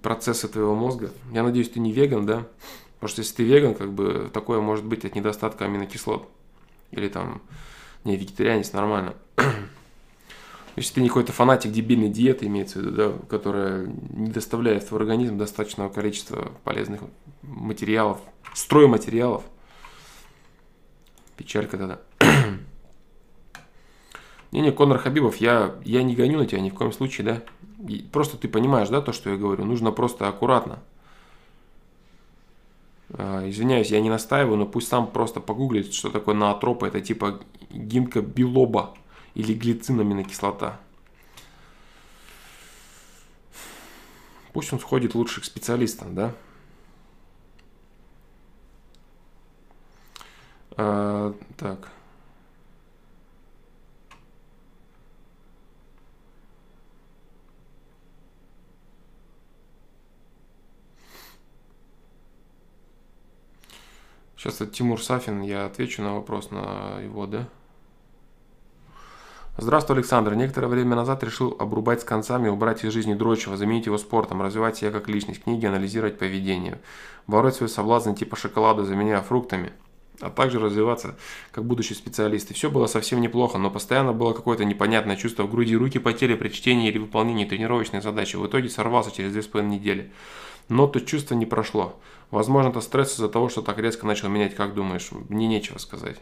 процессы твоего мозга, я надеюсь, ты не веган, да? Потому что если ты веган, как бы такое может быть от недостатка аминокислот. Или там, не, вегетарианец нормально. Если ты не какой-то фанатик дебильной диеты, имеется в виду, да, которая не доставляет в твой организм достаточного количества полезных материалов, стройматериалов, печалька тогда. Не-не, Конор Хабибов, я, я не гоню на тебя ни в коем случае, да. Просто ты понимаешь, да, то, что я говорю. Нужно просто аккуратно. А, извиняюсь, я не настаиваю, но пусть сам просто погуглит, что такое наотропа. Это типа гинка билоба или глицинаминокислота. Пусть он сходит лучше к специалистам, да? А, так. Сейчас это Тимур Сафин, я отвечу на вопрос на его, да? Здравствуй, Александр. Некоторое время назад решил обрубать с концами, убрать из жизни дрочево, заменить его спортом, развивать себя как личность, книги, анализировать поведение, бороть свой соблазн типа шоколада, заменяя фруктами, а также развиваться как будущий специалист. И все было совсем неплохо, но постоянно было какое-то непонятное чувство в груди, руки потели при чтении или выполнении тренировочной задачи. В итоге сорвался через 2,5 недели. Но то чувство не прошло. Возможно, это стресс из-за того, что так резко начал менять. Как думаешь? Мне нечего сказать.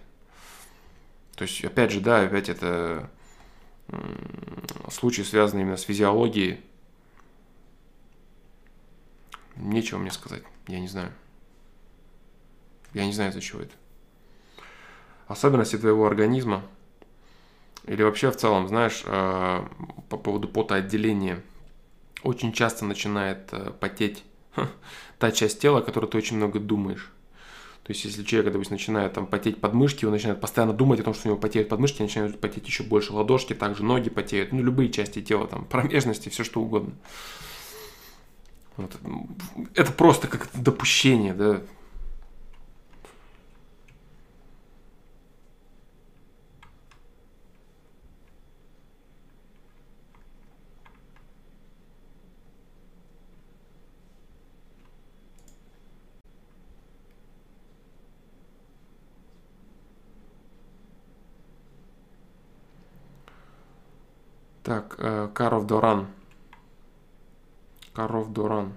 То есть, опять же, да, опять это случай, связанный именно с физиологией. Нечего мне сказать. Я не знаю. Я не знаю, из-за чего это. Особенности твоего организма. Или вообще в целом, знаешь, э, по поводу потоотделения. Очень часто начинает э, потеть та часть тела, о которой ты очень много думаешь. То есть, если человек, допустим, начинает там потеть подмышки, он начинает постоянно думать о том, что у него потеют подмышки, начинают потеть еще больше ладошки, также ноги потеют, ну, любые части тела, там, промежности, все что угодно. Вот. Это просто как допущение, да, Так, э, Каров Доран. Каров Доран.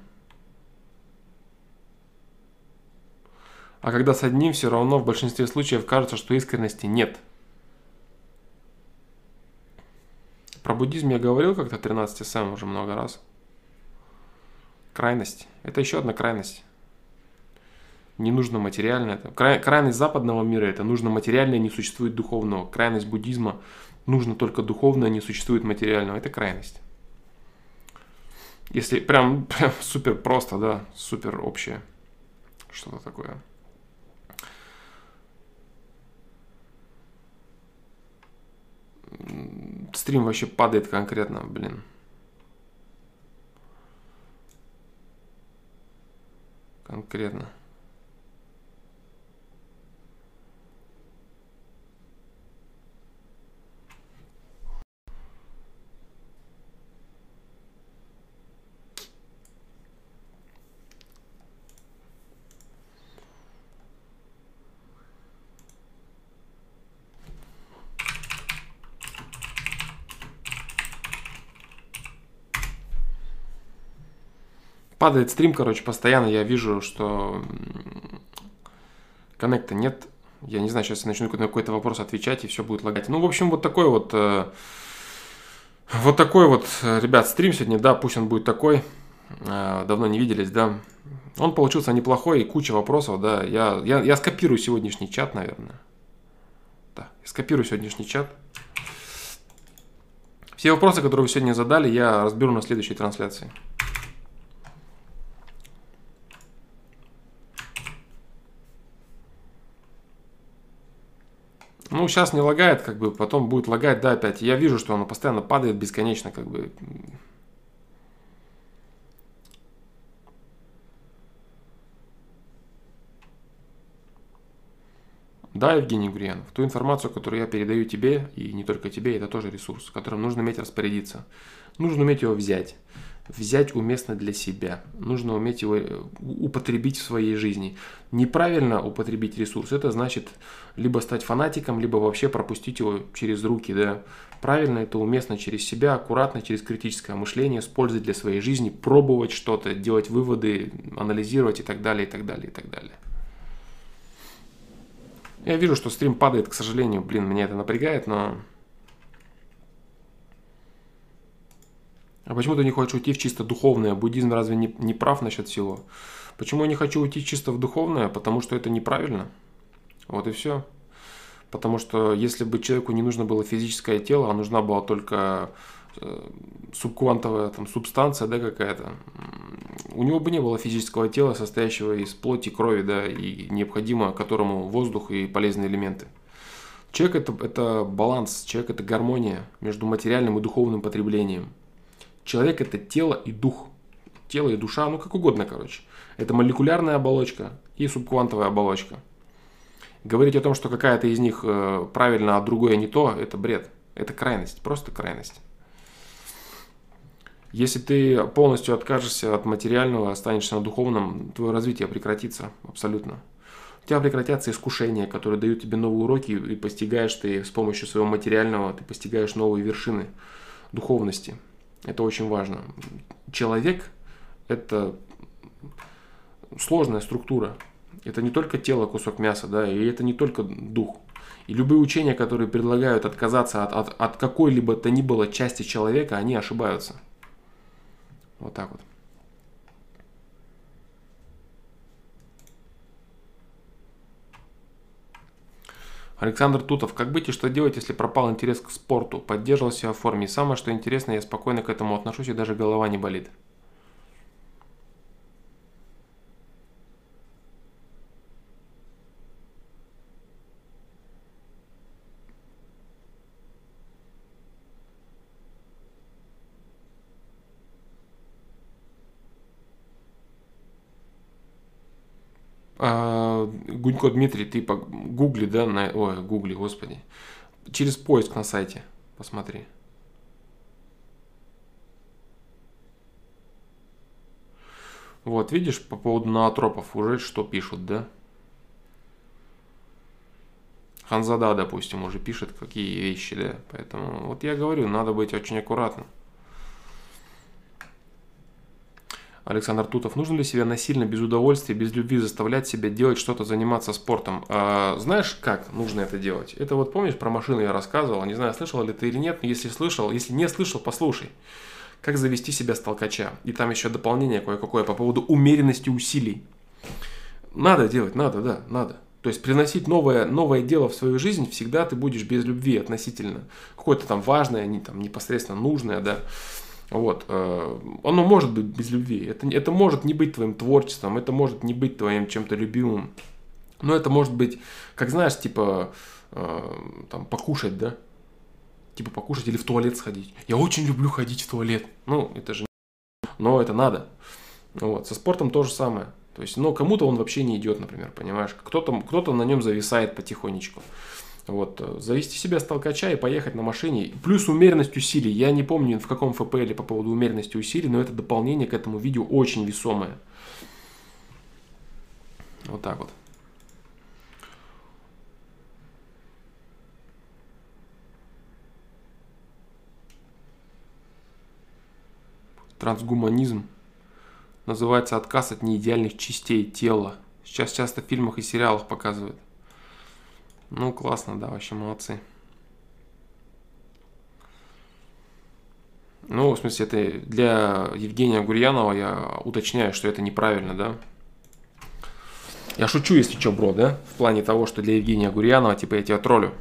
А когда с одним, все равно в большинстве случаев кажется, что искренности нет. Про буддизм я говорил как-то 13 сам уже много раз. Крайность. Это еще одна крайность. Не нужно материальное. Край, крайность западного мира это нужно материальное, не существует духовного. Крайность буддизма нужно только духовное, не существует материального. Это крайность. Если прям, прям супер просто, да, супер общее. Что-то такое. Стрим вообще падает конкретно, блин. Конкретно. Падает стрим, короче, постоянно я вижу, что коннекта нет. Я не знаю, сейчас я начну на какой-то вопрос отвечать, и все будет лагать. Ну, в общем, вот такой вот... Э, вот такой вот, ребят, стрим сегодня, да, пусть он будет такой. Э, давно не виделись, да. Он получился неплохой, и куча вопросов, да. Я, я, я скопирую сегодняшний чат, наверное. Да, скопирую сегодняшний чат. Все вопросы, которые вы сегодня задали, я разберу на следующей трансляции. Ну, сейчас не лагает, как бы, потом будет лагать, да, опять. Я вижу, что оно постоянно падает бесконечно, как бы. Да, Евгений Гурьянов, ту информацию, которую я передаю тебе, и не только тебе, это тоже ресурс, которым нужно уметь распорядиться. Нужно уметь его взять. Взять уместно для себя. Нужно уметь его э, употребить в своей жизни. Неправильно употребить ресурс, это значит либо стать фанатиком, либо вообще пропустить его через руки. Да? Правильно это уместно через себя, аккуратно, через критическое мышление, использовать для своей жизни, пробовать что-то, делать выводы, анализировать и так далее, и так далее, и так далее. Я вижу, что стрим падает, к сожалению, блин, меня это напрягает, но... А почему ты не хочешь уйти в чисто духовное? Буддизм разве не, не прав насчет всего? Почему я не хочу уйти чисто в духовное? Потому что это неправильно. Вот и все. Потому что если бы человеку не нужно было физическое тело, а нужна была только Э, субквантовая там субстанция, да, какая-то, у него бы не было физического тела, состоящего из плоти, крови, да, и необходимо которому воздух и полезные элементы. Человек это, это баланс, человек это гармония между материальным и духовным потреблением. Человек это тело и дух. Тело и душа, ну как угодно, короче. Это молекулярная оболочка и субквантовая оболочка. Говорить о том, что какая-то из них э, правильно, а другое не то, это бред. Это крайность, просто крайность. Если ты полностью откажешься от материального, останешься на духовном, твое развитие прекратится абсолютно. У тебя прекратятся искушения, которые дают тебе новые уроки, и постигаешь ты с помощью своего материального, ты постигаешь новые вершины духовности. Это очень важно. Человек – это сложная структура. Это не только тело, кусок мяса, да, и это не только дух. И любые учения, которые предлагают отказаться от, от, от какой-либо то ни было части человека, они ошибаются. Вот так вот. Александр Тутов, как быть и что делать, если пропал интерес к спорту? Поддерживал себя в форме. И самое, что интересно, я спокойно к этому отношусь и даже голова не болит. А, Гунько Дмитрий, ты по гугли, да, на, ой, гугли, господи, через поиск на сайте посмотри. Вот, видишь, по поводу наотропов уже что пишут, да? Ханзада, допустим, уже пишет какие вещи, да? Поэтому, вот я говорю, надо быть очень аккуратным. Александр Тутов, нужно ли себя насильно, без удовольствия, без любви заставлять себя делать что-то, заниматься спортом? А, знаешь, как нужно это делать? Это вот помнишь, про машину я рассказывал, не знаю, слышал ли ты или нет, но если слышал, если не слышал, послушай. Как завести себя с толкача? И там еще дополнение кое-какое по поводу умеренности усилий. Надо делать, надо, да, надо. То есть приносить новое, новое дело в свою жизнь всегда ты будешь без любви относительно. Какое-то там важное, не, там, непосредственно нужное, да. Вот. Э, оно может быть без любви. Это, это может не быть твоим творчеством, это может не быть твоим чем-то любимым. Но это может быть, как знаешь, типа, э, там, покушать, да? Типа покушать или в туалет сходить. Я очень люблю ходить в туалет. Ну, это же но это надо. Вот. Со спортом то же самое. То есть, ну, кому-то он вообще не идет, например, понимаешь? Кто-то кто на нем зависает потихонечку. Вот, э, завести себя с и поехать на машине. Плюс умеренность усилий. Я не помню в каком ФПЛ по поводу умеренности усилий, но это дополнение к этому видео очень весомое. Вот так вот. Трансгуманизм называется отказ от неидеальных частей тела. Сейчас часто в фильмах и сериалах показывают. Ну, классно, да, вообще молодцы. Ну, в смысле, это для Евгения Гурьянова я уточняю, что это неправильно, да? Я шучу, если что, бро, да? В плане того, что для Евгения Гурьянова, типа, я тебя троллю.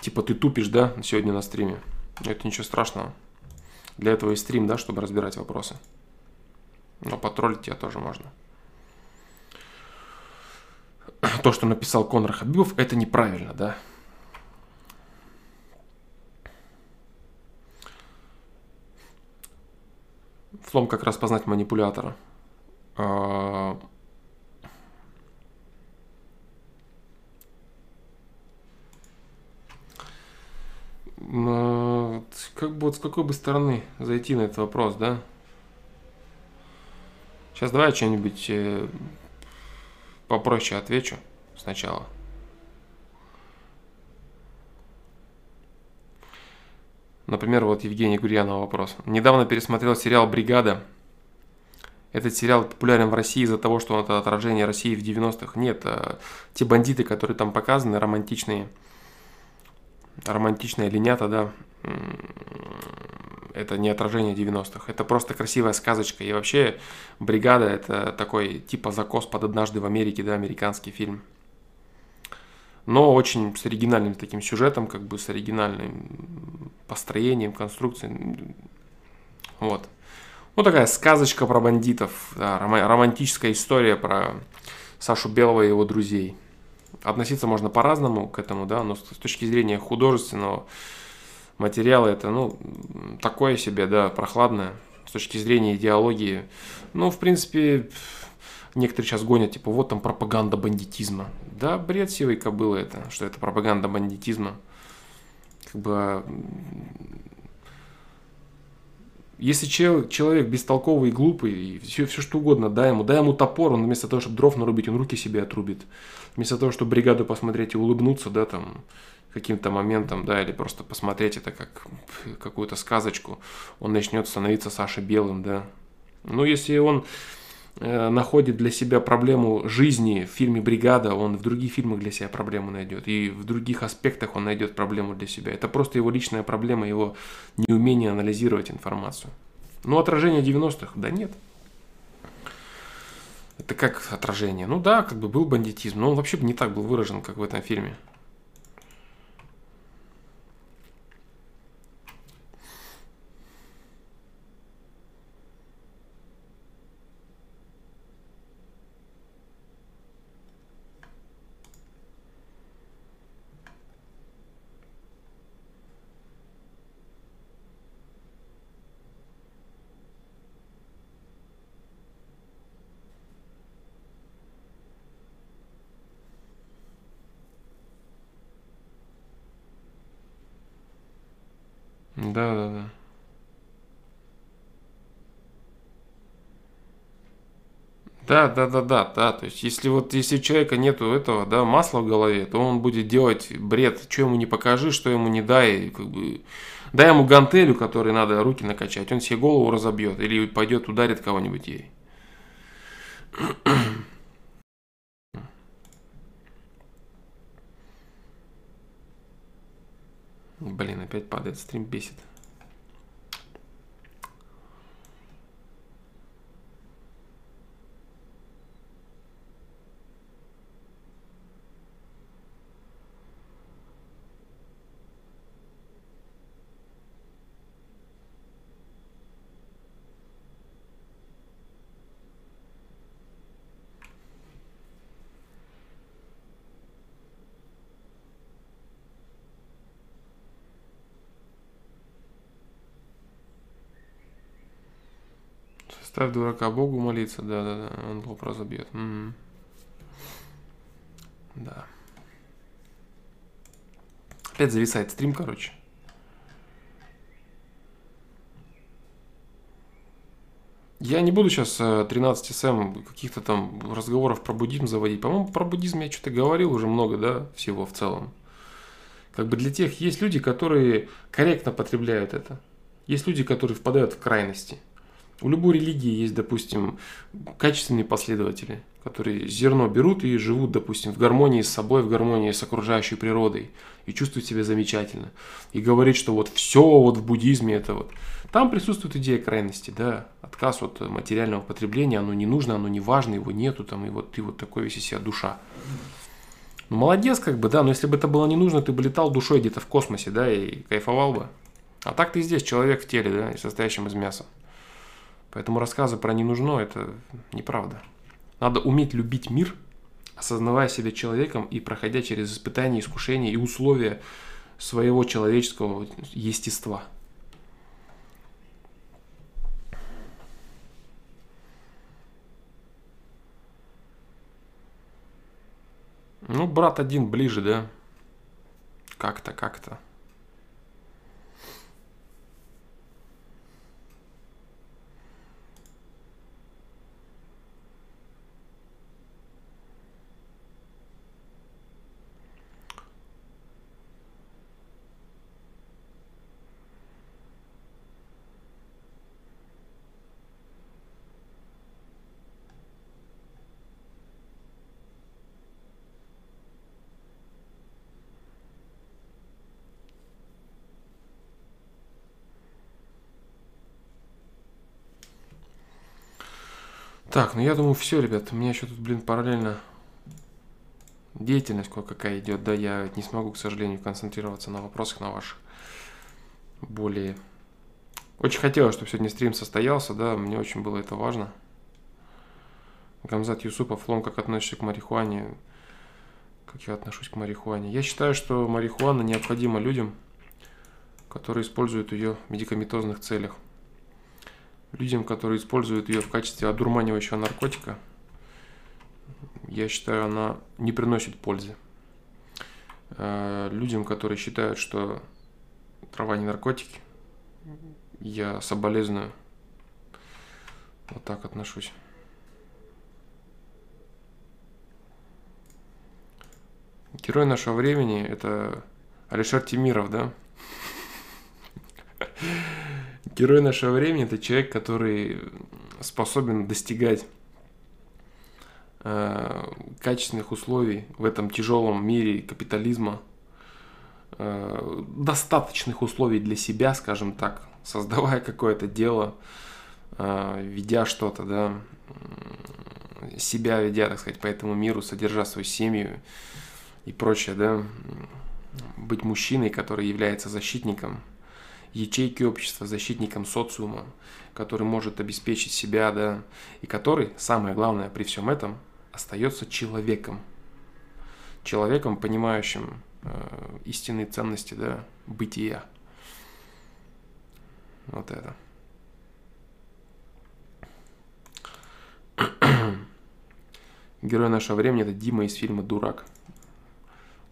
Типа, ты тупишь, да, сегодня на стриме. Это ничего страшного. Для этого и стрим, да, чтобы разбирать вопросы. Но потроллить тебя тоже можно. то, что написал Конор Хабибов, это неправильно, да. Флом как распознать манипулятора. А, как бы вот с какой бы стороны зайти на этот вопрос, да? Сейчас давай что-нибудь э, попроще отвечу сначала. Например, вот Евгений Гурьянов вопрос. Недавно пересмотрел сериал «Бригада». Этот сериал популярен в России из-за того, что он это отражение России в 90-х. Нет, а те бандиты, которые там показаны, романтичные, романтичные линята, да, это не отражение 90-х. Это просто красивая сказочка. И вообще «Бригада» — это такой типа закос под «Однажды в Америке», да, американский фильм. Но очень с оригинальным таким сюжетом, как бы с оригинальным построением, конструкцией. Вот. Ну, такая сказочка про бандитов, да, романтическая история про Сашу Белого и его друзей. Относиться можно по-разному к этому, да, но с точки зрения художественного материалы это, ну, такое себе, да, прохладное. С точки зрения идеологии, ну, в принципе, некоторые сейчас гонят, типа, вот там пропаганда бандитизма. Да, бред сивой кобылы это, что это пропаганда бандитизма. Как бы, если чел, человек бестолковый и глупый, и все, все что угодно, дай ему, дай ему топор, он вместо того, чтобы дров нарубить, он руки себе отрубит. Вместо того, чтобы бригаду посмотреть и улыбнуться, да, там, каким-то моментом, да, или просто посмотреть это как какую-то сказочку, он начнет становиться Сашей Белым, да. Ну, если он находит для себя проблему жизни в фильме «Бригада», он в других фильмах для себя проблему найдет. И в других аспектах он найдет проблему для себя. Это просто его личная проблема, его неумение анализировать информацию. Ну, отражение 90-х? Да нет. Это как отражение? Ну да, как бы был бандитизм, но он вообще не так был выражен, как в этом фильме. Да, да, да. Да, да, да, да, да. То есть, если вот если у человека нету этого, да, масла в голове, то он будет делать бред, что ему не покажи, что ему не дай, как бы. Дай ему гантелю, которой надо руки накачать, он себе голову разобьет или пойдет ударит кого-нибудь ей. Блин, опять падает стрим, бесит. Ставь дурака Богу молиться, да-да-да, он лоб разобьет. Угу. Да. Опять зависает стрим, короче. Я не буду сейчас 13 СМ каких-то там разговоров про буддизм заводить. По-моему, про буддизм я что-то говорил уже много, да, всего в целом. Как бы для тех есть люди, которые корректно потребляют это. Есть люди, которые впадают в крайности. У любой религии есть, допустим, качественные последователи, которые зерно берут и живут, допустим, в гармонии с собой, в гармонии с окружающей природой и чувствуют себя замечательно. И говорит, что вот все вот в буддизме это вот. Там присутствует идея крайности, да, отказ от материального потребления, оно не нужно, оно не важно, его нету, там, и вот ты вот такой весь из себя душа. Ну, молодец, как бы, да, но если бы это было не нужно, ты бы летал душой где-то в космосе, да, и кайфовал бы. А так ты здесь человек в теле, да, и состоящим из мяса. Поэтому рассказы про не нужно – это неправда. Надо уметь любить мир, осознавая себя человеком и проходя через испытания, искушения и условия своего человеческого естества. Ну, брат один ближе, да? Как-то, как-то. Так, ну я думаю, все, ребят. У меня еще тут, блин, параллельно деятельность кое-какая идет. Да, я не смогу, к сожалению, концентрироваться на вопросах, на ваших более... Очень хотелось, чтобы сегодня стрим состоялся, да, мне очень было это важно. Гамзат Юсупов, Лом, как относишься к марихуане? Как я отношусь к марихуане? Я считаю, что марихуана необходима людям, которые используют ее в медикаментозных целях людям, которые используют ее в качестве одурманивающего наркотика, я считаю, она не приносит пользы. Э, людям, которые считают, что трава не наркотики, я соболезную. Вот так отношусь. Герой нашего времени это Алишер Тимиров, да? Герой нашего времени это человек, который способен достигать э, качественных условий в этом тяжелом мире капитализма, э, достаточных условий для себя, скажем так, создавая какое-то дело, э, ведя что-то, да, себя ведя, так сказать, по этому миру, содержа свою семью и прочее, да, быть мужчиной, который является защитником ячейки общества, защитником социума, который может обеспечить себя, да, и который, самое главное при всем этом, остается человеком. Человеком, понимающим э, истинные ценности, да, бытия. Вот это. Герой нашего времени это Дима из фильма «Дурак».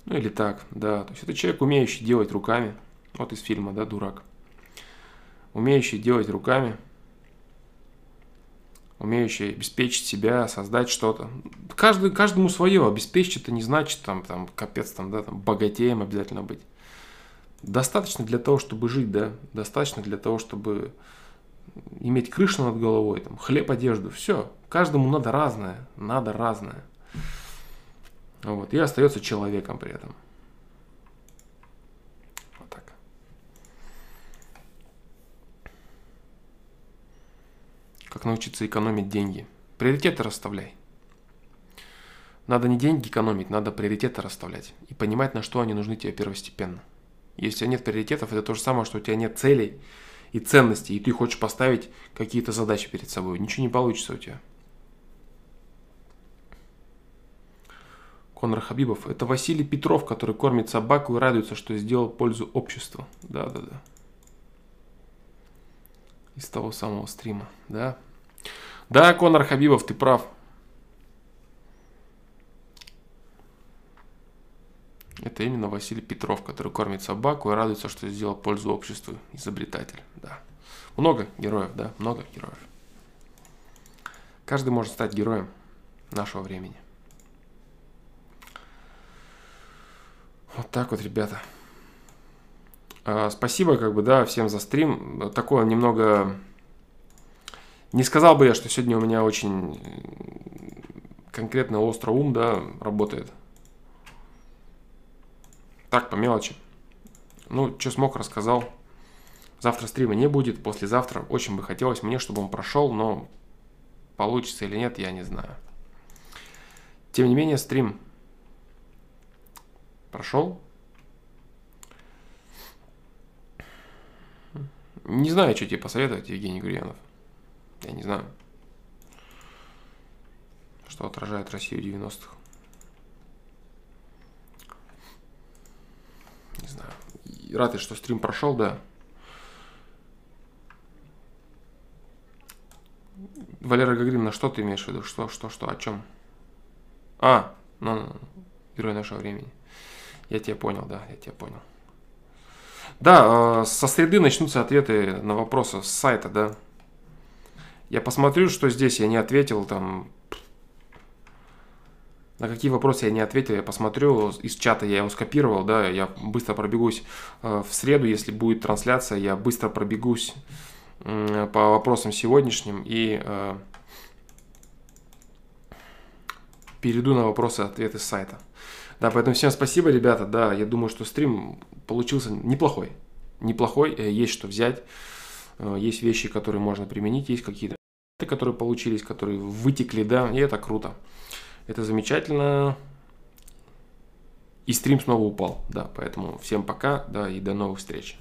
Ну или так, да. То есть это человек, умеющий делать руками. Вот из фильма, да, «Дурак» умеющий делать руками, умеющий обеспечить себя, создать что-то. Каждый, каждому свое. Обеспечить это не значит, там, там, капец, там, да, там, богатеем обязательно быть. Достаточно для того, чтобы жить, да, достаточно для того, чтобы иметь крышу над головой, там, хлеб, одежду, все. Каждому надо разное, надо разное. Вот, и остается человеком при этом. Как научиться экономить деньги. Приоритеты расставляй. Надо не деньги экономить, надо приоритеты расставлять и понимать, на что они нужны тебе первостепенно. Если у тебя нет приоритетов, это то же самое, что у тебя нет целей и ценностей, и ты хочешь поставить какие-то задачи перед собой. Ничего не получится у тебя. Конор Хабибов. Это Василий Петров, который кормит собаку и радуется, что сделал пользу обществу. Да, да, да из того самого стрима, да? Да, Конор Хабибов, ты прав. Это именно Василий Петров, который кормит собаку и радуется, что сделал пользу обществу. Изобретатель, да. Много героев, да, много героев. Каждый может стать героем нашего времени. Вот так вот, ребята. А, спасибо, как бы, да, всем за стрим. Такое немного... Не сказал бы я, что сегодня у меня очень конкретно остро ум, да, работает. Так, по мелочи. Ну, что смог, рассказал. Завтра стрима не будет, послезавтра. Очень бы хотелось мне, чтобы он прошел, но получится или нет, я не знаю. Тем не менее, стрим прошел. Не знаю, что тебе посоветовать, Евгений Гурьянов. Я не знаю, что отражает Россию 90-х. Не знаю. Рад что стрим прошел, да. Валера Гагрин, на что ты имеешь в виду? Что, что, что, о чем? А, ну, ну, ну. герой нашего времени. Я тебя понял, да, я тебя понял. Да, э, со среды начнутся ответы на вопросы с сайта, да. Я посмотрю, что здесь я не ответил, там, на какие вопросы я не ответил, я посмотрю, из чата я его скопировал, да, я быстро пробегусь э, в среду, если будет трансляция, я быстро пробегусь по вопросам сегодняшним и э, перейду на вопросы ответы с сайта. Да, поэтому всем спасибо, ребята. Да, я думаю, что стрим получился неплохой. Неплохой, э, есть что взять. Э, есть вещи, которые можно применить, есть какие-то, которые получились, которые вытекли, да, и это круто. Это замечательно. И стрим снова упал, да, поэтому всем пока, да, и до новых встреч.